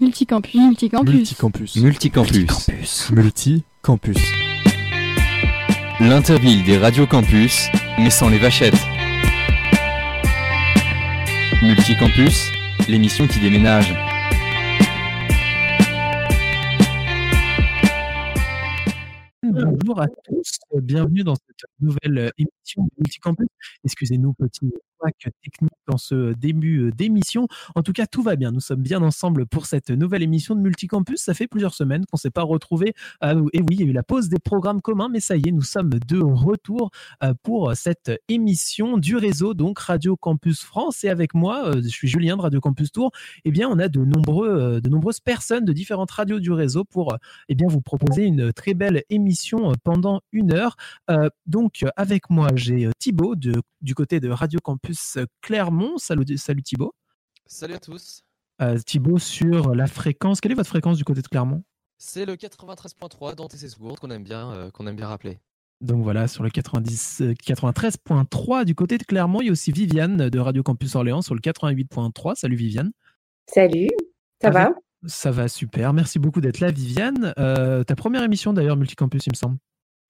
Multicampus. Multicampus. Multicampus. Multicampus. Multicampus. L'interville des radios campus, mais sans les vachettes. Multicampus, l'émission qui déménage. Bonjour à tous, bienvenue dans cette nouvelle émission de Multicampus. Excusez-nous, petit technique dans ce début euh, d'émission. En tout cas, tout va bien. Nous sommes bien ensemble pour cette nouvelle émission de Multicampus. Ça fait plusieurs semaines qu'on ne s'est pas retrouvés. Euh, et oui, il y a eu la pause des programmes communs, mais ça y est, nous sommes de retour euh, pour cette émission du réseau, donc Radio Campus France. Et avec moi, je suis Julien de Radio Campus Tour. Eh bien, on a de, nombreux, de nombreuses personnes de différentes radios du réseau pour eh bien, vous proposer une très belle émission pendant une heure. donc, avec moi, j'ai Thibaut du côté de Radio Campus Clermont. Salut, salut Thibaut. Salut à tous. Euh, Thibaut, sur la fréquence, quelle est votre fréquence du côté de Clermont? C'est le 93.3 dans TC qu'on aime bien, euh, qu'on aime bien rappeler. Donc voilà, sur le 90, 93.3 euh, du côté de Clermont, il y a aussi Viviane de Radio Campus Orléans sur le 88.3. Salut Viviane. Salut, ça va Ça va super, merci beaucoup d'être là Viviane. ta première émission d'ailleurs Multicampus il me semble.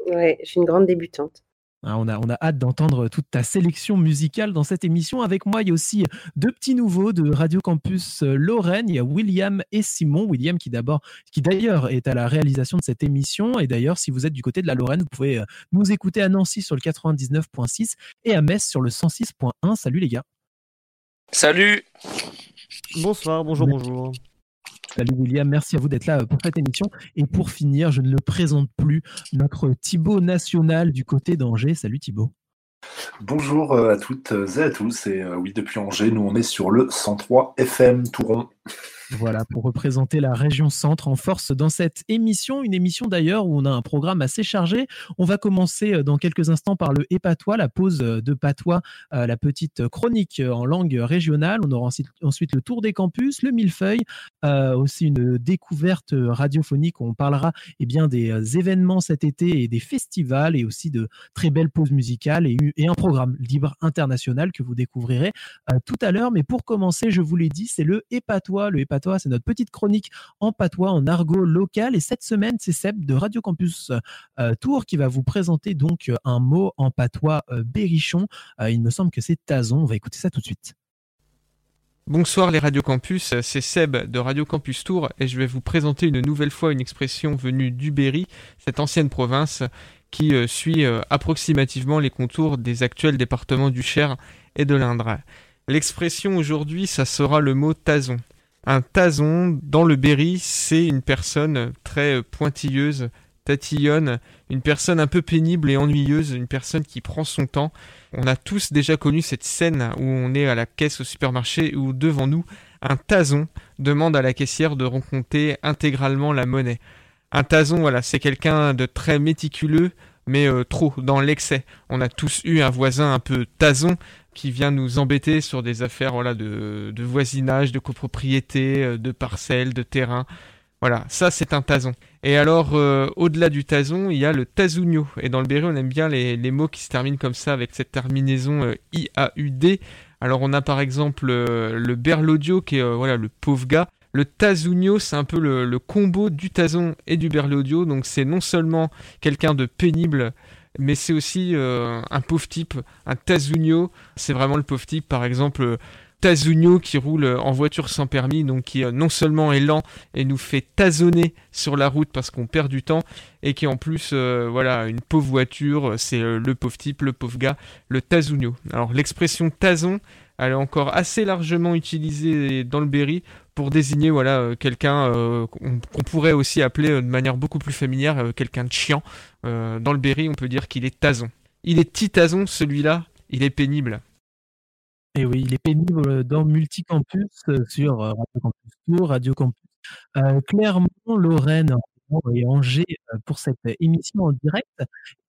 Ouais, je suis une grande débutante. Hein, on, a, on a hâte d'entendre toute ta sélection musicale dans cette émission. Avec moi, il y a aussi deux petits nouveaux de Radio Campus euh, Lorraine. Il y a William et Simon. William qui d'abord, qui d'ailleurs est à la réalisation de cette émission. Et d'ailleurs, si vous êtes du côté de la Lorraine, vous pouvez euh, nous écouter à Nancy sur le 99.6 et à Metz sur le 106.1. Salut les gars. Salut. Bonsoir, bonjour, bonjour. Salut William, merci à vous d'être là euh, pour cette émission. Et pour finir, je ne le présente plus, notre Thibaut national du côté d'Angers. Salut Thibaut. Bonjour euh, à toutes et à tous. Et euh, oui, depuis Angers, nous on est sur le 103 FM Touron. Voilà, pour représenter la région centre en force dans cette émission, une émission d'ailleurs où on a un programme assez chargé. On va commencer euh, dans quelques instants par le Épatois, la pause euh, de Patois, euh, la petite chronique en langue régionale. On aura ensuite le tour des campus, le millefeuille, aussi une découverte radiophonique où on parlera eh bien, des événements cet été et des festivals et aussi de très belles pauses musicales et, un programme libre international que vous découvrirez tout à l'heure. Mais pour commencer, je vous l'ai dit, c'est le Épatois. Le Épatois c'est notre petite chronique en patois, en argot local. Et cette semaine, c'est Seb de Radio Campus euh, Tour qui va vous présenter donc un mot en patois euh, berrichon. Euh, il me semble que c'est tazon. On va écouter ça tout de suite. Bonsoir les Radio Campus, c'est Seb de Radio Campus Tour et je vais vous présenter une nouvelle fois une expression venue du Berry, cette ancienne province qui suit approximativement les contours des actuels départements du Cher et de l'Indre. L'expression aujourd'hui, ça sera le mot tazon. Un tason dans le Berry, c'est une personne très pointilleuse, tatillonne, une personne un peu pénible et ennuyeuse, une personne qui prend son temps. On a tous déjà connu cette scène où on est à la caisse au supermarché où devant nous, un tason demande à la caissière de rencontrer intégralement la monnaie. Un tason, voilà, c'est quelqu'un de très méticuleux, mais euh, trop dans l'excès. On a tous eu un voisin un peu tason qui vient nous embêter sur des affaires voilà, de, voisinage, de copropriété, euh, de parcelles, de terrain. Voilà, ça c'est un tason. Et alors, euh, au-delà du tason, il y a le tazugno. Et dans le Berry, on aime bien les, mots qui se terminent comme ça, avec cette terminaison euh, I-A-U-D. Alors, on a par exemple le berlodio, qui est voilà, le pauvre gars. Le tazugno, c'est un peu le, combo du tazon et du berlodio. Donc, c'est non seulement quelqu'un de pénible, mais c'est aussi euh, un pauvre type, un Tazugno. C'est vraiment le pauvre type, par exemple. Tazugno qui roule en voiture sans permis, donc qui euh, non seulement est lent et nous fait tazonner sur la route parce qu'on perd du temps, et qui en plus, euh, voilà, une pauvre voiture, c'est le pauvre type, le pauvre gars, le Tazugno. Alors l'expression tazon, elle est encore assez largement utilisée dans le Berry pour désigner voilà euh, quelqu'un euh, qu'on pourrait aussi appeler euh, de manière beaucoup plus familière quelqu'un de chiant. dans le Berry, on peut dire qu'il est tazon. Il est petit tazon, celui-là, il est pénible. Et oui, il est pénible dans Multicampus sur Radio Campus Tour, Radio Campus Clermont, Lorraine, et Angers pour cette émission en direct.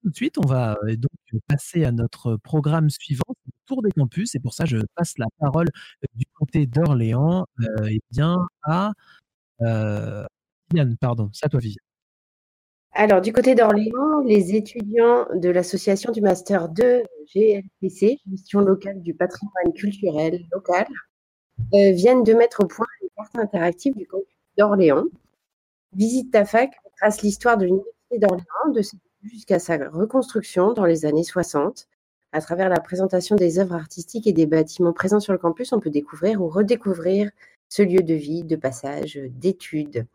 Tout de suite, on va donc passer à notre programme suivant, tour des campus. Et pour ça, je passe la parole du côté d'Orléans, et bien à Viviane. Pardon, c'est à toi, Viviane. Alors, du côté d'Orléans, les étudiants de l'association du Master 2 GLPC, gestion locale du patrimoine culturel local, viennent de mettre au point une carte interactive du campus d'Orléans. Visite ta fac trace l'histoire de l'Université d'Orléans, de ses débuts jusqu'à sa reconstruction dans les années 60. À travers la présentation des œuvres artistiques et des bâtiments présents sur le campus, on peut découvrir ou redécouvrir ce lieu de vie, de passage, d'études.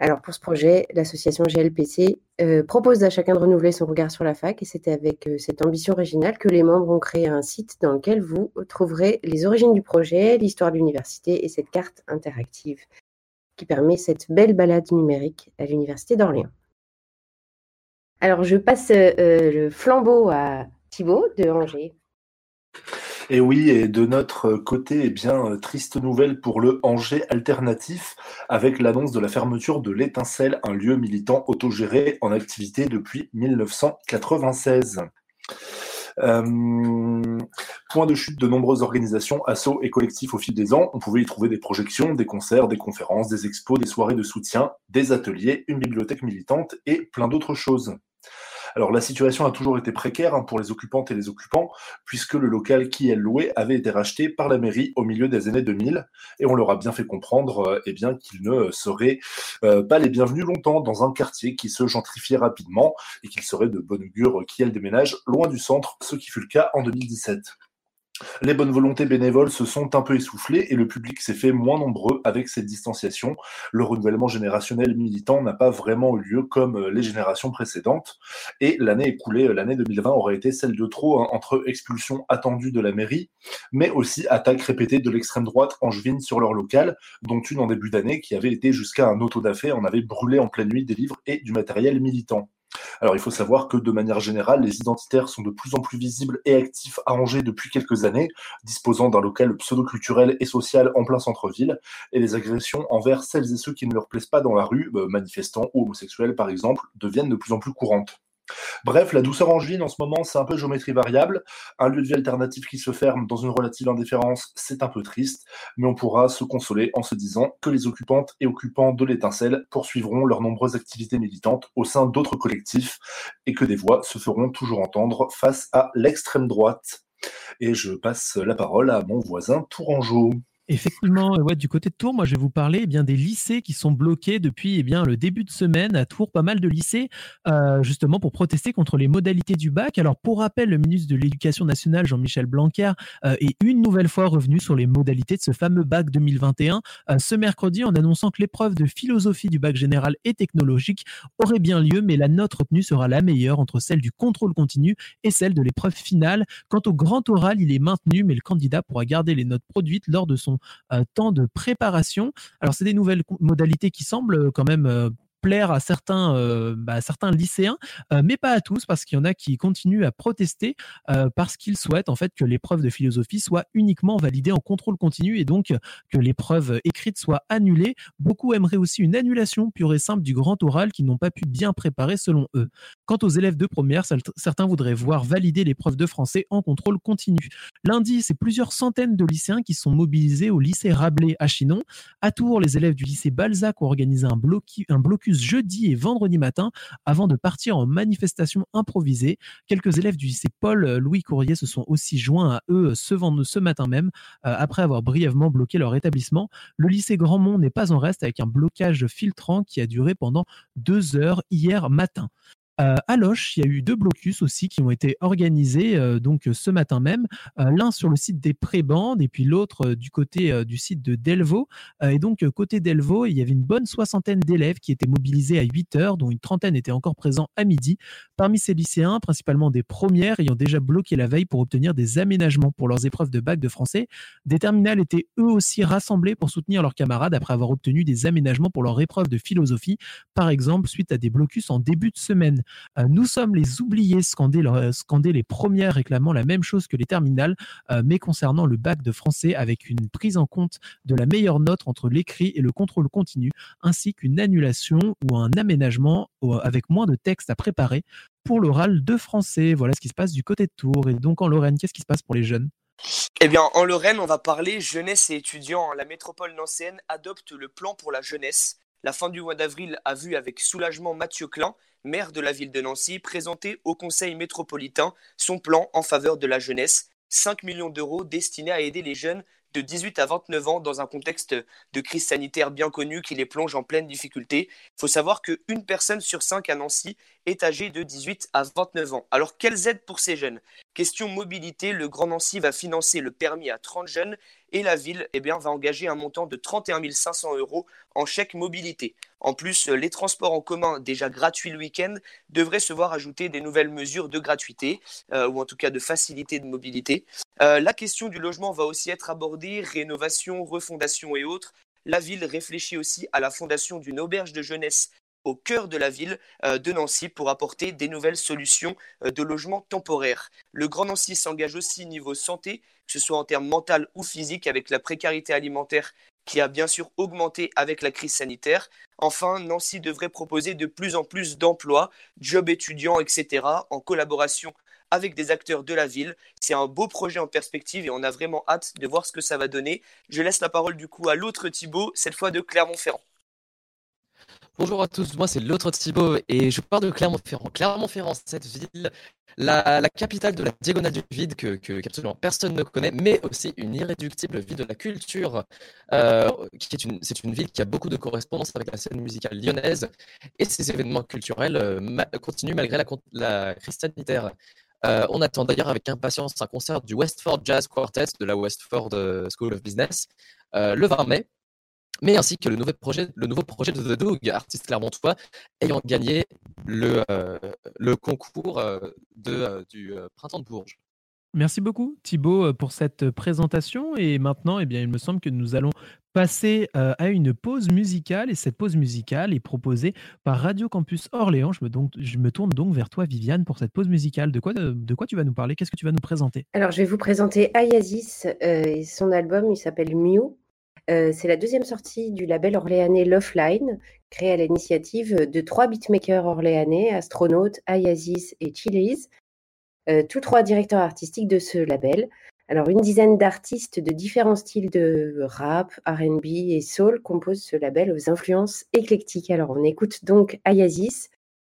Alors pour ce projet, l'association GLPC euh, propose à chacun de renouveler son regard sur la fac et c'est avec euh, cette ambition originale que les membres ont créé un site dans lequel vous trouverez les origines du projet, l'histoire de l'université et cette carte interactive qui permet cette belle balade numérique à l'université d'Orléans. Alors je passe euh, le flambeau à De Angers. Et oui, et de notre côté, eh bien, triste nouvelle pour le Angers alternatif, avec l'annonce de la fermeture de l'Étincelle, un lieu militant autogéré en activité depuis 1996. Euh, point de chute de nombreuses organisations, assos et collectifs au fil des ans. On pouvait y trouver des projections, des concerts, des conférences, des expos, des soirées de soutien, des ateliers, une bibliothèque militante et plein d'autres choses. Alors la situation a toujours été précaire hein, pour les occupantes et les occupants, puisque le local qui est loué avait été racheté par la mairie au milieu des années 2000, et on leur a bien fait comprendre euh, eh qu'ils ne seraient euh, pas les bienvenus longtemps dans un quartier qui se gentrifiait rapidement, et qu'ils seraient de bonne augure qui elles déménagent loin du centre, ce qui fut le cas en 2017. Les bonnes volontés bénévoles se sont un peu essoufflées et le public s'est fait moins nombreux avec cette distanciation. Le renouvellement générationnel militant n'a pas vraiment eu lieu comme euh, les générations précédentes. Et l'année écoulée, euh, l'année 2020, aurait été celle de trop hein, entre expulsions attendues de la mairie, mais aussi attaques répétées de l'extrême droite angevine sur leur local, dont une en début d'année qui avait été jusqu'à un autodafé, on avait brûlé en pleine nuit des livres et du matériel militant. Alors il faut savoir que de manière générale, les identitaires sont de plus en plus visibles et actifs à Angers depuis quelques années, disposant d'un local pseudo-culturel et social en plein centre-ville, et les agressions envers celles et ceux qui ne leur plaisent pas dans la rue, euh, manifestants ou homosexuels par exemple, deviennent de plus en plus courantes. Bref, la douceur angevine en ce moment, c'est un peu géométrie variable. Un lieu de vie alternatif qui se ferme dans une relative indifférence, c'est un peu triste, mais on pourra se consoler en se disant que les occupantes et occupants de l'étincelle poursuivront leurs nombreuses activités militantes au sein d'autres collectifs et que des voix se feront toujours entendre face à l'extrême droite. Et je passe la parole à mon voisin Tourangeau. Effectivement, du côté de Tours, moi je vais vous parler eh des lycées qui sont bloqués depuis eh le début de semaine à Tours, pas mal de lycées euh, justement pour protester contre les modalités du bac. Alors pour rappel, le ministre de l'Éducation nationale Jean-Michel Blanquer euh, est une nouvelle fois revenu sur les modalités de ce fameux bac 2021 euh, ce mercredi en annonçant que l'épreuve de philosophie du bac général et technologique aurait bien lieu, mais la note retenue sera la meilleure entre celle du contrôle continu et celle de l'épreuve finale. Quant au grand oral, il est maintenu, mais le candidat pourra garder les notes produites lors de son euh, temps de préparation. Alors, c'est des nouvelles modalités qui semblent euh, quand même euh, plaire à certains, euh, bah, certains lycéens, euh, mais pas à tous, parce qu'il y en a qui continuent à protester euh, parce qu'ils souhaitent en fait que l'épreuve de philosophie soit uniquement validée en contrôle continu et donc que l'épreuve écrite soit annulée. Beaucoup aimeraient aussi une annulation pure et simple du grand oral qui n'ont pas pu bien préparer selon eux. Quant aux élèves de première, certains voudraient voir valider l'épreuve de français en contrôle continu. Lundi, c'est plusieurs centaines de lycéens qui sont mobilisés au lycée Rabelais à Chinon. À Tours, les élèves du lycée Balzac ont organisé un, un blocus jeudi et vendredi matin avant de partir en manifestation improvisée. Quelques élèves du lycée Paul-Louis Courrier se sont aussi joints à eux ce, ce matin même, euh, après avoir brièvement bloqué leur établissement. Le lycée Grandmont n'est pas en reste avec un blocage filtrant qui a duré pendant deux heures hier matin. Euh, à Loche, il y a eu deux blocus aussi qui ont été organisés euh, donc ce matin même, euh, l'un sur le site des prébandes et puis l'autre du côté du site de Delvaux. et donc côté Delvaux, il y avait une bonne soixantaine d'élèves qui étaient mobilisés à 8 heures, dont une trentaine étaient encore présents à midi. Parmi ces lycéens, principalement des premières, ayant déjà bloqué la veille pour obtenir des aménagements pour leurs épreuves de bac de français, des terminales étaient eux aussi rassemblés pour soutenir leurs camarades après avoir obtenu des aménagements pour leur épreuve de philosophie, par exemple suite à des blocus en début de semaine. Euh, nous sommes les oubliés, scander, les premières réclamant la même chose que les terminales, euh, mais concernant le bac de français avec une prise en compte de la meilleure note entre l'écrit et le contrôle continu, ainsi qu'une annulation ou un aménagement avec moins de textes à préparer pour l'oral de français. Voilà ce qui se passe du côté de Tours. Et donc en Lorraine, qu'est-ce qui se passe pour les jeunes? Eh bien, en Lorraine, on va parler jeunesse et étudiants. La métropole nancéenne adopte le plan pour la jeunesse. La fin du mois d'avril a vu avec soulagement Mathieu Klein, maire de la ville de Nancy, présenter au Conseil métropolitain son plan en faveur de la jeunesse. 5 millions d'euros destinés à aider les jeunes de 18 à 29 ans dans un contexte de crise sanitaire bien connu qui les plonge en pleine difficulté. Il faut savoir qu'une personne sur cinq à Nancy est âgée de 18 à 29 ans. Alors, quelles aides pour ces jeunes? Question mobilité, le Grand Nancy va financer le permis à 30 jeunes et la ville eh va engager un montant de 31 500 euros en chèque mobilité. En plus, les transports en commun, déjà gratuits le week-end, devraient se voir ajouter des nouvelles mesures de gratuité, euh, ou en tout cas de facilité de mobilité. Euh, la question du logement va aussi être abordée, rénovation, refondation et autres. La ville réfléchit aussi à la fondation d'une auberge de jeunesse au cœur de la ville euh, de Nancy pour apporter des nouvelles solutions euh, de logement temporaire. Le Grand Nancy s'engage aussi niveau santé, que ce soit en termes mental ou physique, avec la précarité alimentaire qui a bien sûr augmenté avec la crise sanitaire. Enfin, Nancy devrait proposer de plus en plus d'emplois, jobs étudiants, etc., en collaboration avec des acteurs de la ville. C'est un beau projet en perspective et on a vraiment hâte de voir ce que ça va donner. Je laisse la parole du coup à l'autre Thibaut, cette fois de Clermont-Ferrand. Bonjour à tous, moi c'est l'autre Thibaut et je pars de Clermont-Ferrand. Clermont-Ferrand, cette ville, la, capitale de la diagonale du vide que, qu'absolument personne ne connaît, mais aussi une irréductible ville de la culture. Euh, est une, c'est une ville qui a beaucoup de correspondance avec la scène musicale lyonnaise et ses événements culturels euh, continuent malgré la, la crise sanitaire. Euh, on attend d'ailleurs avec impatience un concert du Westford Jazz Quartet de la Westford School of Business le 20 mai mais ainsi que le nouveau projet, le nouveau projet de The Dog, artiste clermontois, ayant gagné le, euh, le concours euh, de, euh, du Printemps de Bourges. Merci beaucoup Thibaut pour cette présentation et maintenant eh bien, il me semble que nous allons passer à une pause musicale et cette pause musicale est proposée par Radio Campus Orléans. Je me, donc, je me tourne donc vers toi Viviane pour cette pause musicale. De quoi, de, quoi tu vas nous parler? Qu'est-ce que tu vas nous présenter? Alors je vais vous présenter Ayazis et son album il s'appelle Mew. Euh, c'est la deuxième sortie du label orléanais Loveline, créé à l'initiative de trois beatmakers orléanais, Astronautes, Ayazis et Chilis, euh, tous trois directeurs artistiques de ce label. Alors, une dizaine d'artistes de différents styles de rap, RB et soul composent ce label aux influences éclectiques. Alors, on écoute donc Ayazis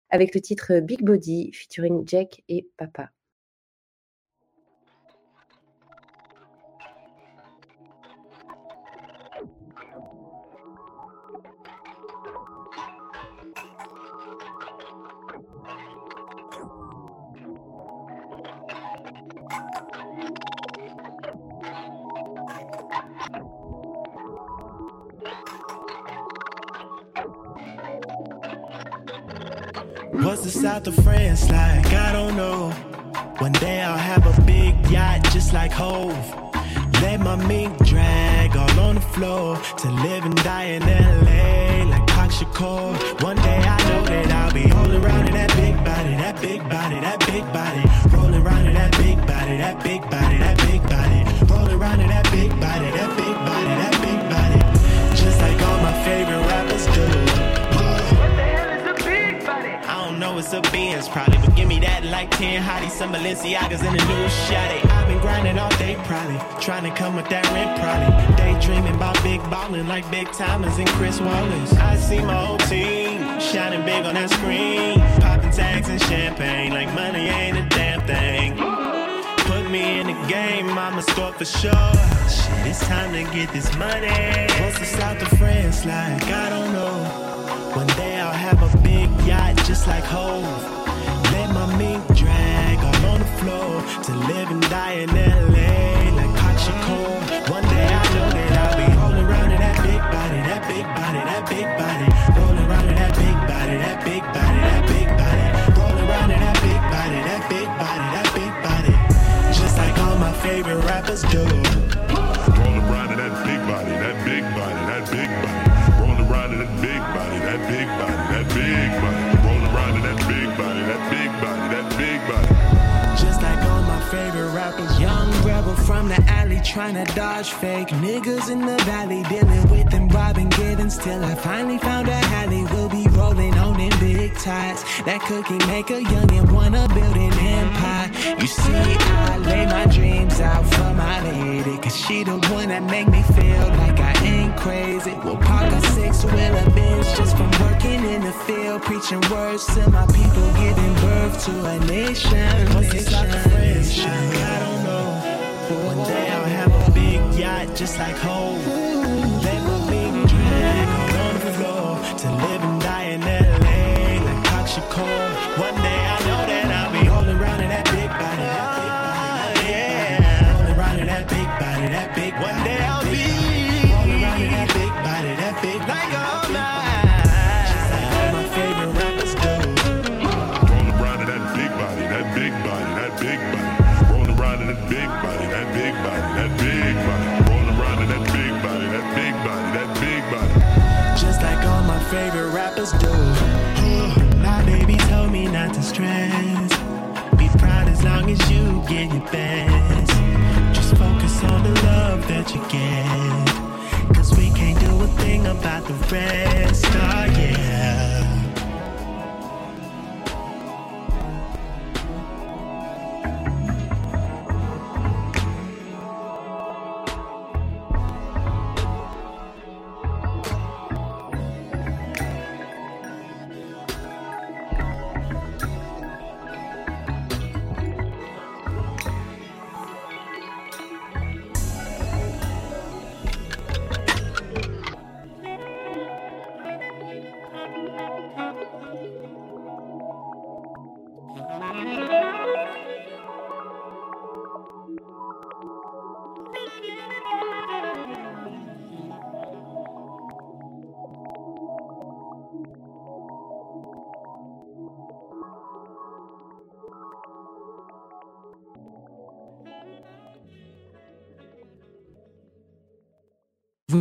avec le titre Big Body featuring Jack et Papa. What's the south of France like? I don't know. One day I'll have a big yacht just like Hove. Let my mink drag all on the floor to live and die in LA like Pac. One day I know that I'll be rolling around in that big body, that big body, that big body. Rolling around in that big body, that big body, that big body. A Benz probably, but give me that like 10 hotties, some Balenciagas in a new shotty. I've been grinding all day probably, trying to come with that rent probably. Daydreaming about big ballin' like big timers and Chris Wallace. I see my whole team shining big on that screen, popping tags and champagne like money ain't a damn thing. Put me in the game, I'ma score for sure. Shit, it's time to get this money. What's the south of France like? I don't know. Just like Hove. Let my mink drag all on the floor to live and die in LA like Pac Shakur. One day I know that I'll be rolling around in that big body, that big body, that big body. Rolling around in that big body, that big body, that big body. Rolling around in that big body, that big body, that big body. Just like all my favorite rappers do. Trying to dodge fake niggas in the valley. Dealing with them robbing Gibbons till I finally found a alley. We'll be rolling on in big ties. That cookie make a youngin' wanna build an empire. You see, I lay my dreams out for my lady. Cause she the one that make me feel like I ain't crazy. We'll park a six wheeler bench just from working in the field. Preaching words to my people, giving birth to a nation. The nation. I don't know. But one day I'll have a big yacht just like home. Let my big drag on the floor to live and die in LA like Cox. One day about the rest.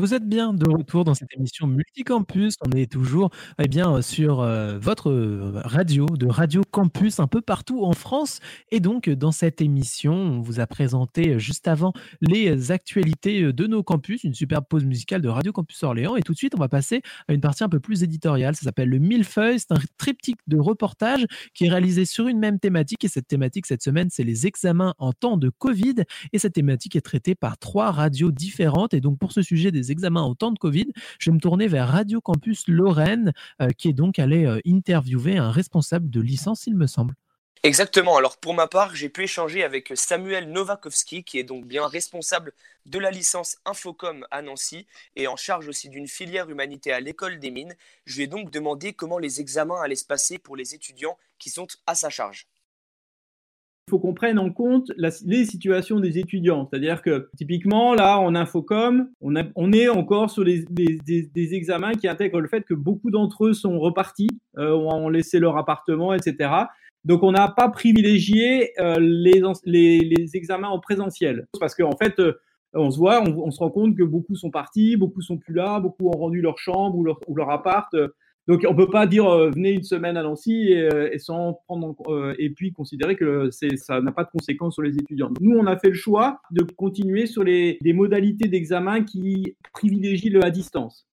Vous êtes bien de retour dans cette émission Multicampus. On est toujours eh bien, sur euh, votre euh, radio, de Radio Campus, un peu partout en France. Et donc, dans cette émission, on vous a présenté euh, juste avant les actualités euh, de nos campus, une superbe pause musicale de Radio Campus Orléans. Et tout de suite, on va passer à une partie un peu plus éditoriale. Ça s'appelle le Millefeuille. C'est un triptyque de reportage qui est réalisé sur une même thématique. Et cette thématique, cette semaine, c'est les examens en temps de Covid. Et cette thématique est traitée par trois radios différentes. Et donc, pour ce sujet des examens en temps de Covid, je vais me tourner vers Radio Campus Lorraine, euh, qui est donc allé euh, interviewer un responsable de licence, il me semble. Exactement. Alors pour ma part, j'ai pu échanger avec Samuel Novakovski, qui est donc bien responsable de la licence Infocom à Nancy et en charge aussi d'une filière humanité à l'école des mines. Je lui ai donc demandé comment les examens allaient se passer pour les étudiants qui sont à sa charge. Il faut qu'on prenne en compte les situations des étudiants. C'est-à-dire que typiquement, là, en Infocom, on, a- on est encore sur des- examens qui intègrent le fait que beaucoup d'entre eux sont repartis, euh, ont laissé leur appartement, etc. Donc, on n'a pas privilégié euh, les, en- les, les examens en présentiel. Parce qu'en fait, euh, on se voit, on, se rend compte que beaucoup sont partis, beaucoup sont plus là, beaucoup ont rendu leur chambre ou leur appart. Donc on peut pas dire euh, venez une semaine à Nancy et, euh, sans prendre en- euh, et puis considérer que ça n'a pas de conséquences sur les étudiants. Nous on a fait le choix de continuer sur les des modalités d'examen qui privilégient le à distance.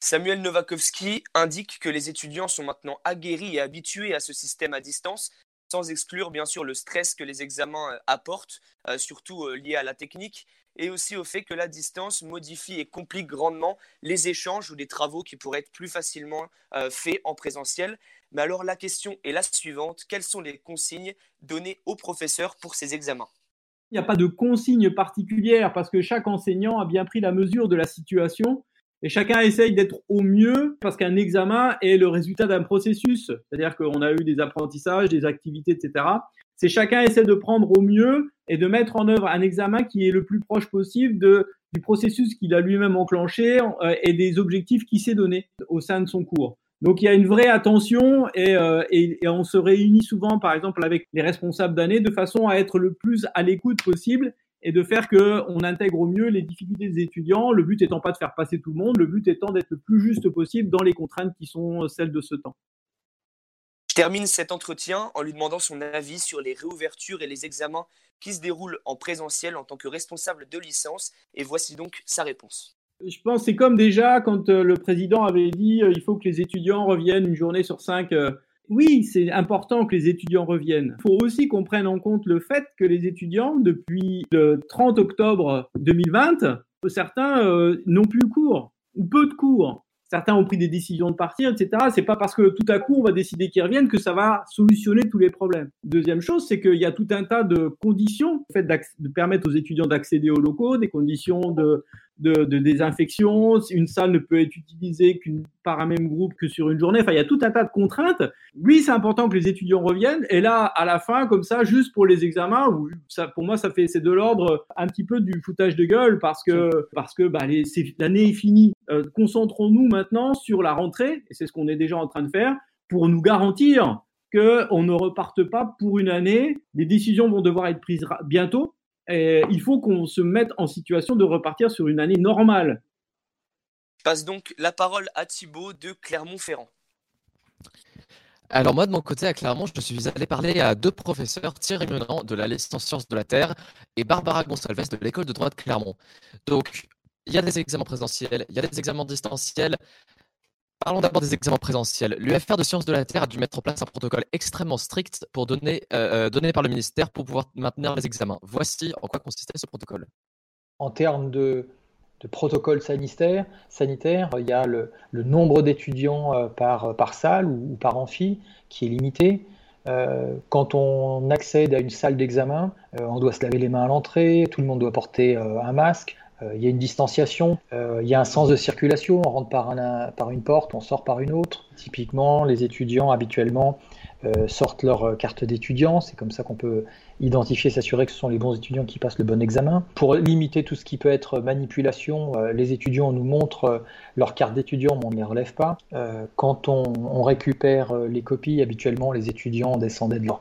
Samuel Novakovski indique que les étudiants sont maintenant aguerris et habitués à ce système à distance, sans exclure bien sûr le stress que les examens apportent, surtout lié à la technique, et aussi au fait que la distance modifie et complique grandement les échanges ou les travaux qui pourraient être plus facilement euh, faits en présentiel. Mais alors la question est la suivante, quelles sont les consignes données aux professeurs pour ces examens? Il n'y a pas de consigne particulière parce que chaque enseignant a bien pris la mesure de la situation et chacun essaye d'être au mieux parce qu'un examen est le résultat d'un processus. C'est-à-dire qu'on a eu des apprentissages, des activités, etc. C'est chacun essaie de prendre au mieux et de mettre en œuvre un examen qui est le plus proche possible du processus qu'il a lui-même enclenché euh, et des objectifs qu'il s'est donné au sein de son cours. Donc il y a une vraie attention et, euh, on se réunit souvent, par exemple, avec les responsables d'année de façon à être le plus à l'écoute possible et de faire que on intègre au mieux les difficultés des étudiants. Le but étant pas de faire passer tout le monde, le but étant d'être le plus juste possible dans les contraintes qui sont celles de ce temps. Termine cet entretien en lui demandant son avis sur les réouvertures et les examens qui se déroulent en présentiel en tant que responsable de licence. Et voici donc sa réponse. Je pense que c'est comme déjà quand euh, le président avait dit euh, il faut que les étudiants reviennent une journée sur cinq. euh, oui, c'est important que les étudiants reviennent. Il faut aussi qu'on prenne en compte le fait que les étudiants, depuis le 30 octobre 2020, certains n'ont plus cours ou peu de cours. Certains ont pris des décisions de partir, etc. C'est pas parce que tout à coup on va décider qu'ils reviennent que ça va solutionner tous les problèmes. Deuxième chose, c'est qu'il y a tout un tas de conditions, le de permettre aux étudiants d'accéder aux locaux, des conditions de, de, de, désinfection. Une salle ne peut être utilisée qu'une par un même groupe que sur une journée. Enfin, il y a tout un tas de contraintes. Oui, c'est important que les étudiants reviennent. Et là, à la fin, comme ça, juste pour les examens, ça, pour moi, ça fait c'est de l'ordre un petit peu du foutage de gueule parce que parce que bah, l'année est finie. Euh, concentrons-nous maintenant sur la rentrée, et c'est ce qu'on est déjà en train de faire, pour nous garantir qu'on ne reparte pas pour une année. Les décisions vont devoir être prises bientôt il faut qu'on se mette en situation de repartir sur une année normale. Je passe donc la parole à Thibaut de Clermont-Ferrand. Alors moi de mon côté à Clermont, je suis allé parler à deux professeurs, Thierry Menant de la licence sciences de la Terre et Barbara Gonçalves de l'école de droit de Clermont. Donc il y a des examens présentiels, il y a des examens distanciels, Parlons d'abord des examens présentiels. L'UFR de sciences de la Terre a dû mettre en place un protocole extrêmement strict pour donner, euh, euh, donné par le ministère pour pouvoir maintenir les examens. Voici en quoi consistait ce protocole. En termes de, protocole sanitaire, il y a le, nombre d'étudiants euh, par, par salle ou, par amphi qui est limité. quand on accède à une salle d'examen, on doit se laver les mains à l'entrée, tout le monde doit porter un masque. Euh, il y a une distanciation, euh, il y a un sens de circulation, on rentre par, une porte, on sort par une autre. Typiquement, les étudiants habituellement euh, sortent leur carte d'étudiant. C'est comme ça qu'on peut identifier, s'assurer que ce sont les bons étudiants qui passent le bon examen. Pour limiter tout ce qui peut être manipulation, euh, les étudiants nous montrent leur carte d'étudiant, mais on ne les relève pas. quand on, récupère les copies, habituellement, les étudiants descendaient de leur,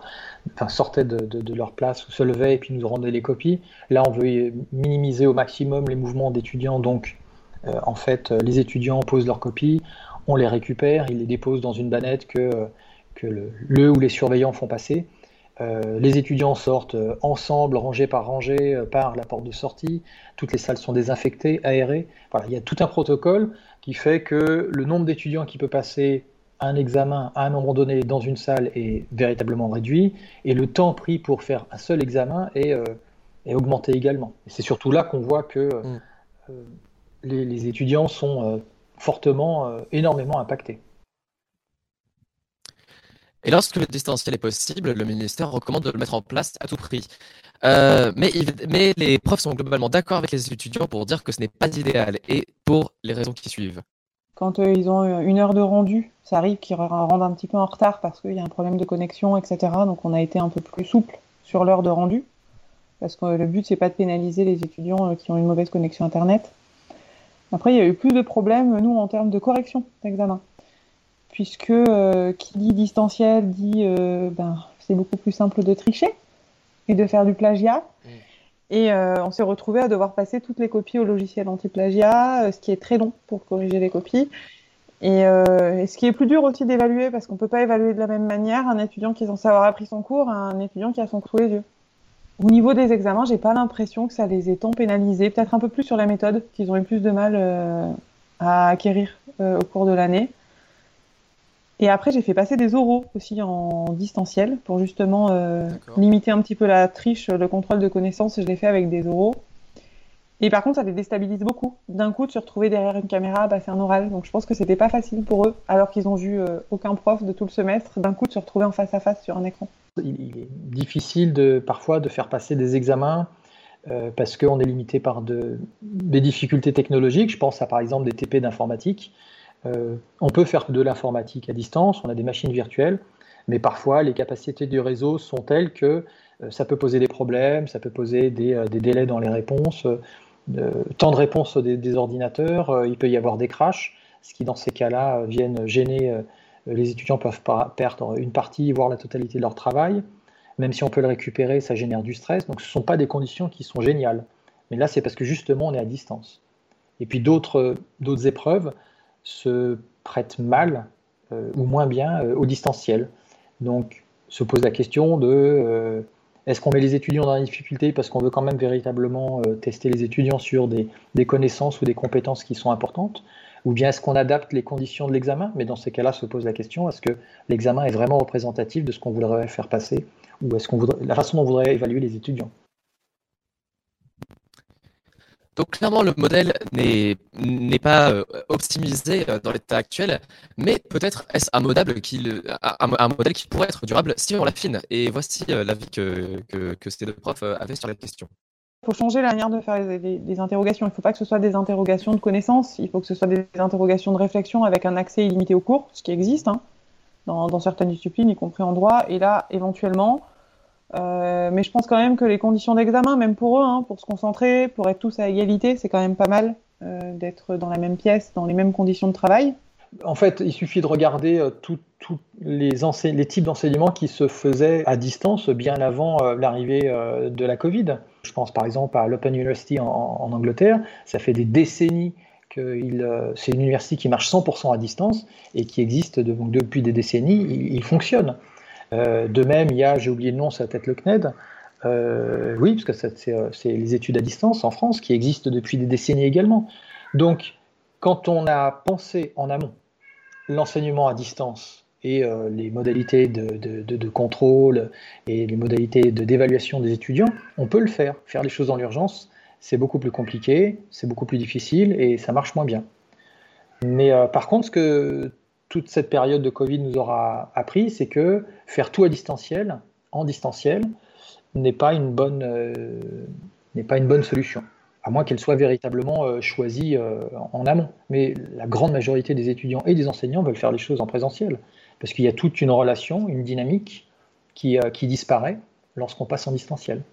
enfin, sortaient de, de, leur place ou se levaient et puis nous rendaient les copies. Là, on veut minimiser au maximum les mouvements d'étudiants, donc en fait, les étudiants posent leurs copies, on les récupère, ils les déposent dans une bannette que que le, ou les surveillants font passer. Euh, les étudiants sortent euh, ensemble, rangés par rangée, euh, par la porte de sortie. Toutes les salles sont désinfectées, aérées. Voilà, il y a tout un protocole qui fait que le nombre d'étudiants qui peut passer un examen à un moment donné dans une salle est véritablement réduit et le temps pris pour faire un seul examen est, est augmenté également. C'est surtout là qu'on voit que mm. les, les, étudiants sont fortement, énormément impactés. Et lorsque le distanciel est possible, le ministère recommande de le mettre en place à tout prix. Euh, mais, les profs sont globalement d'accord avec les étudiants pour dire que ce n'est pas idéal et pour les raisons qui suivent. Quand euh, ils ont une heure de rendu, ça arrive qu'ils rendent un petit peu en retard parce qu'il y a un problème de connexion, etc. Donc on a été un peu plus souple sur l'heure de rendu parce que le but c'est pas de pénaliser les étudiants euh, qui ont une mauvaise connexion internet. Après, il y a eu plus de problèmes, nous, en termes de correction d'examen puisque euh, qui dit distanciel dit euh, ben, c'est beaucoup plus simple de tricher et de faire du plagiat. Mm. Et euh, on s'est retrouvé à devoir passer toutes les copies au logiciel anti-plagiat, ce qui est très long pour corriger les copies. Et, ce qui est plus dur aussi d'évaluer, parce qu'on ne peut pas évaluer de la même manière un étudiant qui est censé avoir appris son cours à un étudiant qui a son cours sous les yeux. Au niveau des examens, j'ai pas l'impression que ça les ait tant pénalisés, peut-être un peu plus sur la méthode, qu'ils ont eu plus de mal à acquérir au cours de l'année. Et après, j'ai fait passer des oraux aussi en distanciel pour justement euh, limiter un petit peu la triche, le contrôle de connaissances. Je l'ai fait avec des oraux. Et par contre, ça les déstabilise beaucoup. D'un coup, de se retrouver derrière une caméra, bah, c'est un oral. Donc je pense que c'était pas facile pour eux, alors qu'ils ont vu euh, aucun prof de tout le semestre, d'un coup de se retrouver en face à face sur un écran. Il est difficile de, parfois de faire passer des examens euh, parce qu'on est limité par de, des difficultés technologiques. Je pense à par exemple des TP d'informatique. Euh, on peut faire de l'informatique à distance, on a des machines virtuelles, mais parfois les capacités du réseau sont telles que euh, ça peut poser des problèmes, ça peut poser des, euh, délais dans les réponses, temps de réponse des, ordinateurs, il peut y avoir des crashs, ce qui dans ces cas-là viennent gêner, les étudiants peuvent perdre une partie, voire la totalité de leur travail. Même si on peut le récupérer, ça génère du stress. Donc ce ne sont pas des conditions qui sont géniales. Mais là, c'est parce que justement, on est à distance. Et puis d'autres épreuves, se prête mal euh, ou moins bien euh, au distanciel. Donc se pose la question de euh, est-ce qu'on met les étudiants dans la difficulté parce qu'on veut quand même véritablement tester les étudiants sur des, connaissances ou des compétences qui sont importantes? Ou bien est-ce qu'on adapte les conditions de l'examen? Mais dans ces cas-là, se pose la question est-ce que l'examen est vraiment représentatif de ce qu'on voudrait faire passer? Ou est-ce qu'on voudrait la façon dont on voudrait évaluer les étudiants? Donc clairement, le modèle n'est pas euh, optimisé euh, dans l'état actuel, mais peut-être est-ce un, un, un modèle qui pourrait être durable si on l'affine. Et voici euh, l'avis que, que, que ces deux profs avaient sur la question. Il faut changer la manière de faire les, interrogations. Il ne faut pas que ce soit des interrogations de connaissances, il faut que ce soit des interrogations de réflexion avec un accès illimité au cours, ce qui existe hein, dans certaines disciplines, y compris en droit. Et là, éventuellement, euh, mais je pense quand même que les conditions d'examen, même pour eux, hein, pour se concentrer, pour être tous à égalité, c'est quand même pas mal euh, d'être dans la même pièce, dans les mêmes conditions de travail. En fait, il suffit de regarder euh, tous les, types d'enseignements qui se faisaient à distance bien avant l'arrivée de la Covid. Je pense par exemple à l'Open University en, Angleterre. Ça fait des décennies que c'est une université qui marche 100% à distance et qui existe depuis des décennies. Il fonctionne. Euh, de même, il y a, j'ai oublié le nom, ça peut être le CNED. Euh, oui, parce que c'est les études à distance en France qui existent depuis des décennies également. Donc, quand on a pensé en amont l'enseignement à distance et euh, les modalités de, contrôle et les modalités d'évaluation des étudiants, on peut le faire. Faire les choses dans l'urgence, c'est beaucoup plus compliqué, c'est beaucoup plus difficile et ça marche moins bien. Mais euh, par contre, ce que toute cette période de Covid nous aura appris, c'est que faire tout à distanciel, en distanciel, n'est pas une bonne, euh, n'est pas une bonne solution, à moins qu'elle soit véritablement euh, choisie euh, en amont. Mais la grande majorité des étudiants et des enseignants veulent faire les choses en présentiel, parce qu'il y a toute une relation, une dynamique qui, qui disparaît lorsqu'on passe en distanciel.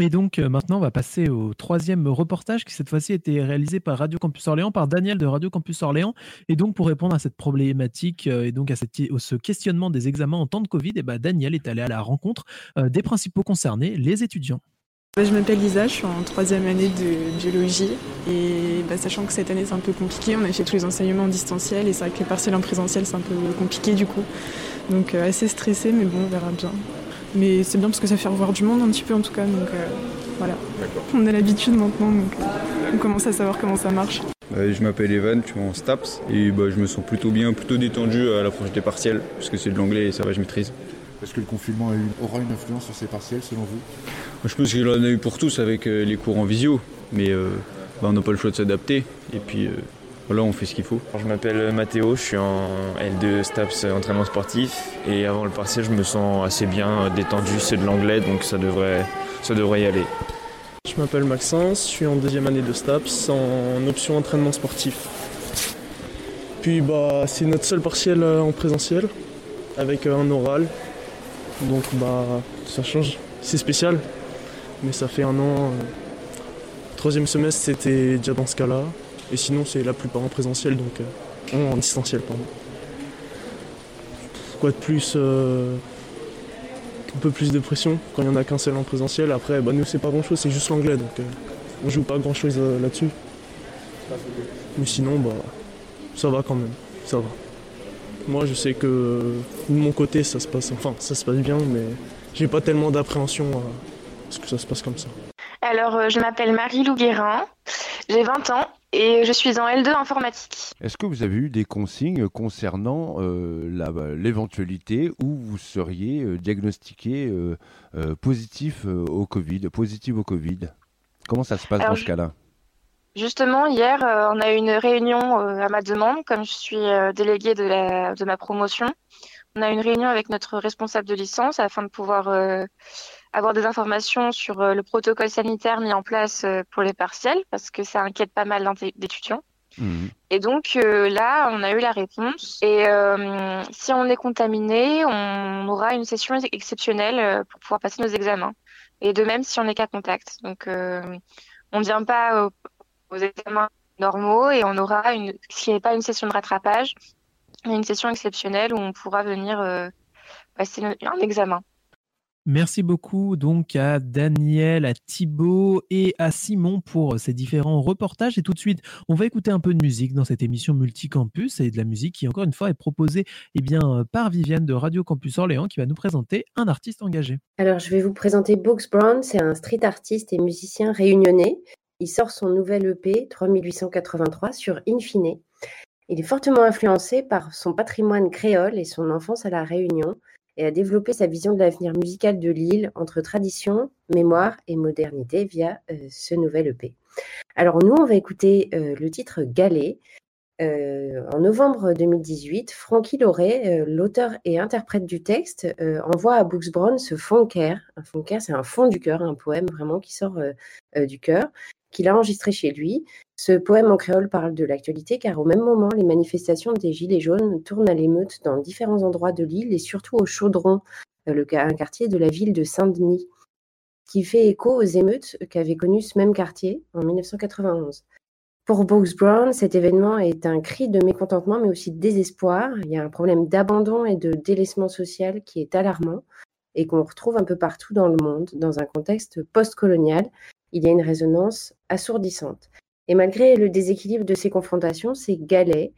Et donc euh, maintenant, on va passer au troisième reportage qui cette fois-ci a été réalisé par Radio Campus Orléans, par Daniel de Radio Campus Orléans. Et donc pour répondre à cette problématique euh, et donc à ce questionnement des examens en temps de Covid, et bah, Daniel est allé à la rencontre euh, des principaux concernés, les étudiants. Je m'appelle Lisa, je suis en troisième année de biologie et bah, sachant que cette année c'est un peu compliqué, on a fait tous les enseignements en distanciel et c'est vrai que les partiels en présentiel c'est un peu compliqué du coup. Donc assez stressé mais bon on verra bien. Mais c'est bien parce que ça fait revoir du monde un petit peu en tout cas, donc euh, voilà. On a l'habitude maintenant, donc euh, on commence à savoir comment ça marche. Euh, je m'appelle Evan, je suis en STAPS et bah, je me sens plutôt bien, plutôt détendu à l'approche des partiels, parce que c'est de l'anglais et ça va, je maîtrise. Est-ce que le confinement a eu, aura une influence sur ces partiels selon vous? Je pense qu'il en a eu pour tous avec euh, les cours en visio, mais euh, bah, on n'a pas le choix de s'adapter et puis euh, voilà, on fait ce qu'il faut. Je m'appelle Mathéo, je suis en L2 STAPS entraînement sportif et avant le partiel je me sens assez bien détendu, c'est de l'anglais donc ça devrait, ça devrait y aller. Je m'appelle Maxence, je suis en deuxième année de STAPS en option entraînement sportif. Puis bah c'est notre seul partiel en présentiel avec un oral. Donc bah ça change, c'est spécial. Mais ça fait un an. Euh... Troisième semestre c'était déjà dans ce cas-là. Et sinon c'est la plupart en présentiel donc euh... en distanciel pardon. Quoi de plus euh... Un peu plus de pression quand il n'y en a qu'un seul en présentiel? Après bah nous c'est pas grand chose, c'est juste l'anglais donc euh, on joue pas grand chose euh, là-dessus. Mais sinon bah ça va quand même, ça va. Moi, je sais que de mon côté, ça se passe, enfin, ça se passe bien, mais j'ai pas tellement d'appréhension à ce que ça se passe comme ça. Alors, euh, je m'appelle Marie-Lou Guérin, j'ai 20 ans et je suis en L2 informatique. Est-ce que vous avez eu des consignes concernant euh, l'éventualité où vous seriez euh, diagnostiqué euh, positif au Covid, positif au Covid? Comment ça se passe Alors, dans ce cas-là? Justement, hier, on a eu une réunion à ma demande, comme je suis déléguée de, la, de ma promotion. On a eu une réunion avec notre responsable de licence afin de pouvoir avoir des informations sur le protocole sanitaire mis en place pour les partiels, parce que ça inquiète pas mal d'étudiants. Mmh. Et donc là, on a eu la réponse. Et si on est contaminé, on aura une session exceptionnelle pour pouvoir passer nos examens. Et de même si on est cas contact. Donc on ne vient pas aux examens normaux et on aura une, ce qui n'est pas une session de rattrapage, une session exceptionnelle où on pourra venir euh, passer un examen. Merci beaucoup donc à Daniel, à Thibaut et à Simon pour ces différents reportages. Et tout de suite, on va écouter un peu de musique dans cette émission Multicampus et de la musique qui, encore une fois, est proposée eh bien, par Viviane de Radio Campus Orléans qui va nous présenter un artiste engagé. Alors, je vais vous présenter Box Brown. C'est un street artiste et musicien réunionnais il sort son nouvel EP 3883 sur Infine. Il est fortement influencé par son patrimoine créole et son enfance à La Réunion. Et a développé sa vision de l'avenir musical de l'île entre tradition, mémoire et modernité via euh, ce nouvel EP. Alors nous, on va écouter euh, le titre Galet. Euh, en novembre 2018, Frankie Lauré, l'auteur et interprète du texte, envoie à Brooks Brown ce fond cœur. Un fond cœur, c'est un fond du cœur, un poème vraiment qui sort du cœur, qu'il a enregistré chez lui. Ce poème en créole parle de l'actualité car au même moment, les manifestations des Gilets jaunes tournent à l'émeute dans différents endroits de l'île et surtout au Chaudron, euh, un quartier de la ville de Saint-Denis, qui fait écho aux émeutes qu'avait connues ce même quartier en 1991. Pour Brooks Brown, cet événement est un cri de mécontentement, mais aussi de désespoir. Il y a un problème d'abandon et de délaissement social qui est alarmant et qu'on retrouve un peu partout dans le monde, dans un contexte post-colonial. Il y a une résonance assourdissante. Et malgré le déséquilibre de ces confrontations, ces galets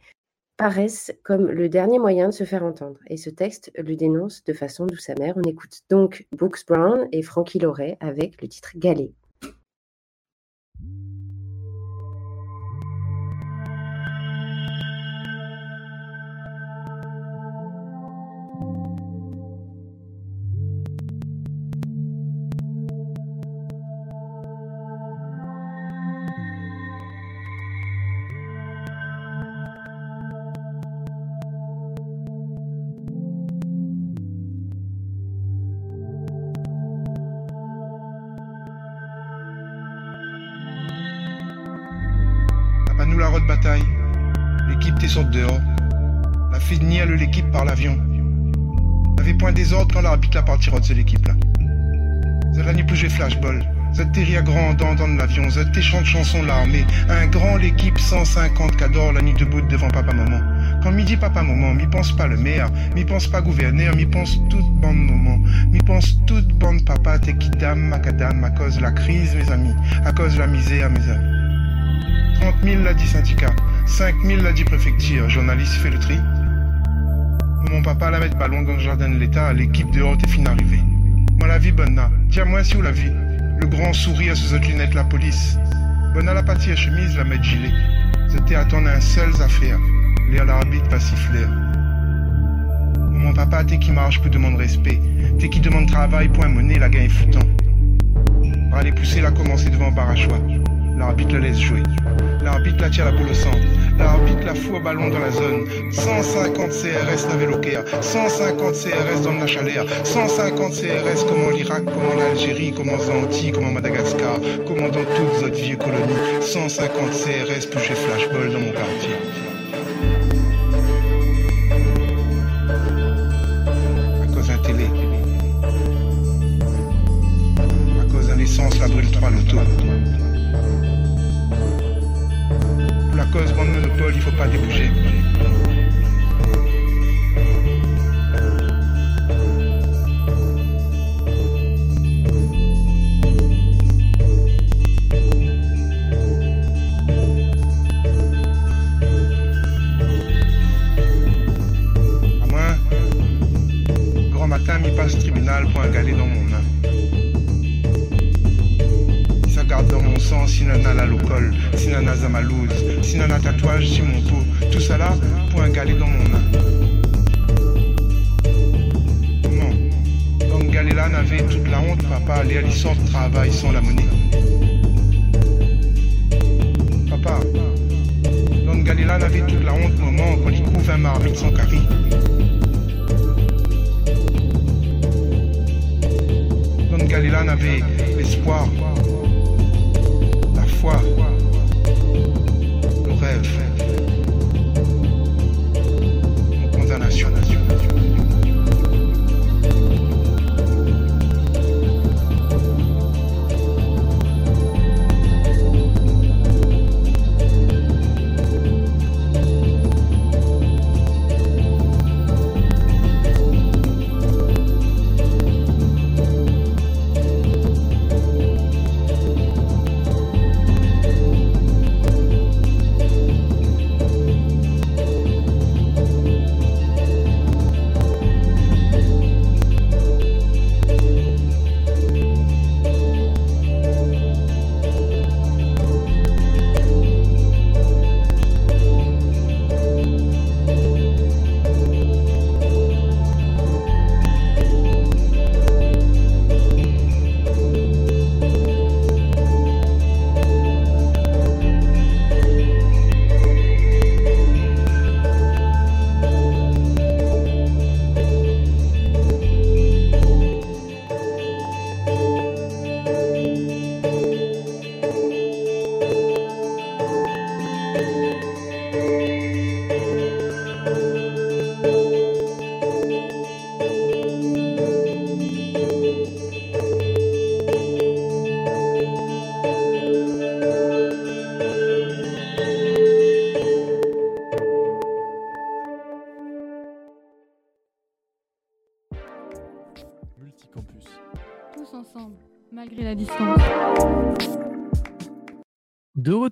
paraissent comme le dernier moyen de se faire entendre. Et ce texte le dénonce de façon douce amère. On écoute donc Brooks Brown et Frankie Lauré avec le titre Galet. L'équipe t'es sorte dehors. La fait venir le l'équipe par l'avion. N'avait point des ordres quand l'arbitre la partira de cette équipe là. C'est nuit plus j'ai flashball. À grand dans l'avion, chants de chansons l'armée. Un grand l'équipe 150 qu'adore la nuit debout devant papa maman. Quand midi papa maman, m'y pense pas le maire, m'y pense pas gouverneur, m'y pense toute bande maman, m'y pense toute bande papa, t'es qui dame, macadam, à cause la crise mes amis, à cause de la misère mes amis. 30 000 l'a dit syndicat, 5 000 l'a dit préfecture, journaliste fait le tri. Mon papa la met ballon dans le jardin de l'État, l'équipe dehors est fin arrivée. Moi la vie bonne là, dis-moi si vous la vie. Le grand sourire sous cette lunette la police. Bonne la pâtie à chemise, la mettre gilet. C'était attendre un seul affaire, lire l'arbitre pas siffler. Mon papa t'es qui marche pour demander respect, t'es qui demande travail pour un monnaie, la gagne foutant. Aller pousser la commencer devant Barachois. L'arbitre la laisse jouer. L'arbitre la tire la boule au centre. L'arbitre la fout au ballon dans la zone. 150 CRS n'avait l'Ocaire. 150 CRS dans la chaleur. 150 CRS comme en l'Irak, comme en Algérie, comme en Zanti, comme en Madagascar, comme dans toutes autres vieilles colonies. 150 CRS pour chez Flashball dans mon quartier. À cause d'un télé. À cause d'un essence, la brûle 3 l'auto. Cause bande monopole, il faut pas débouger.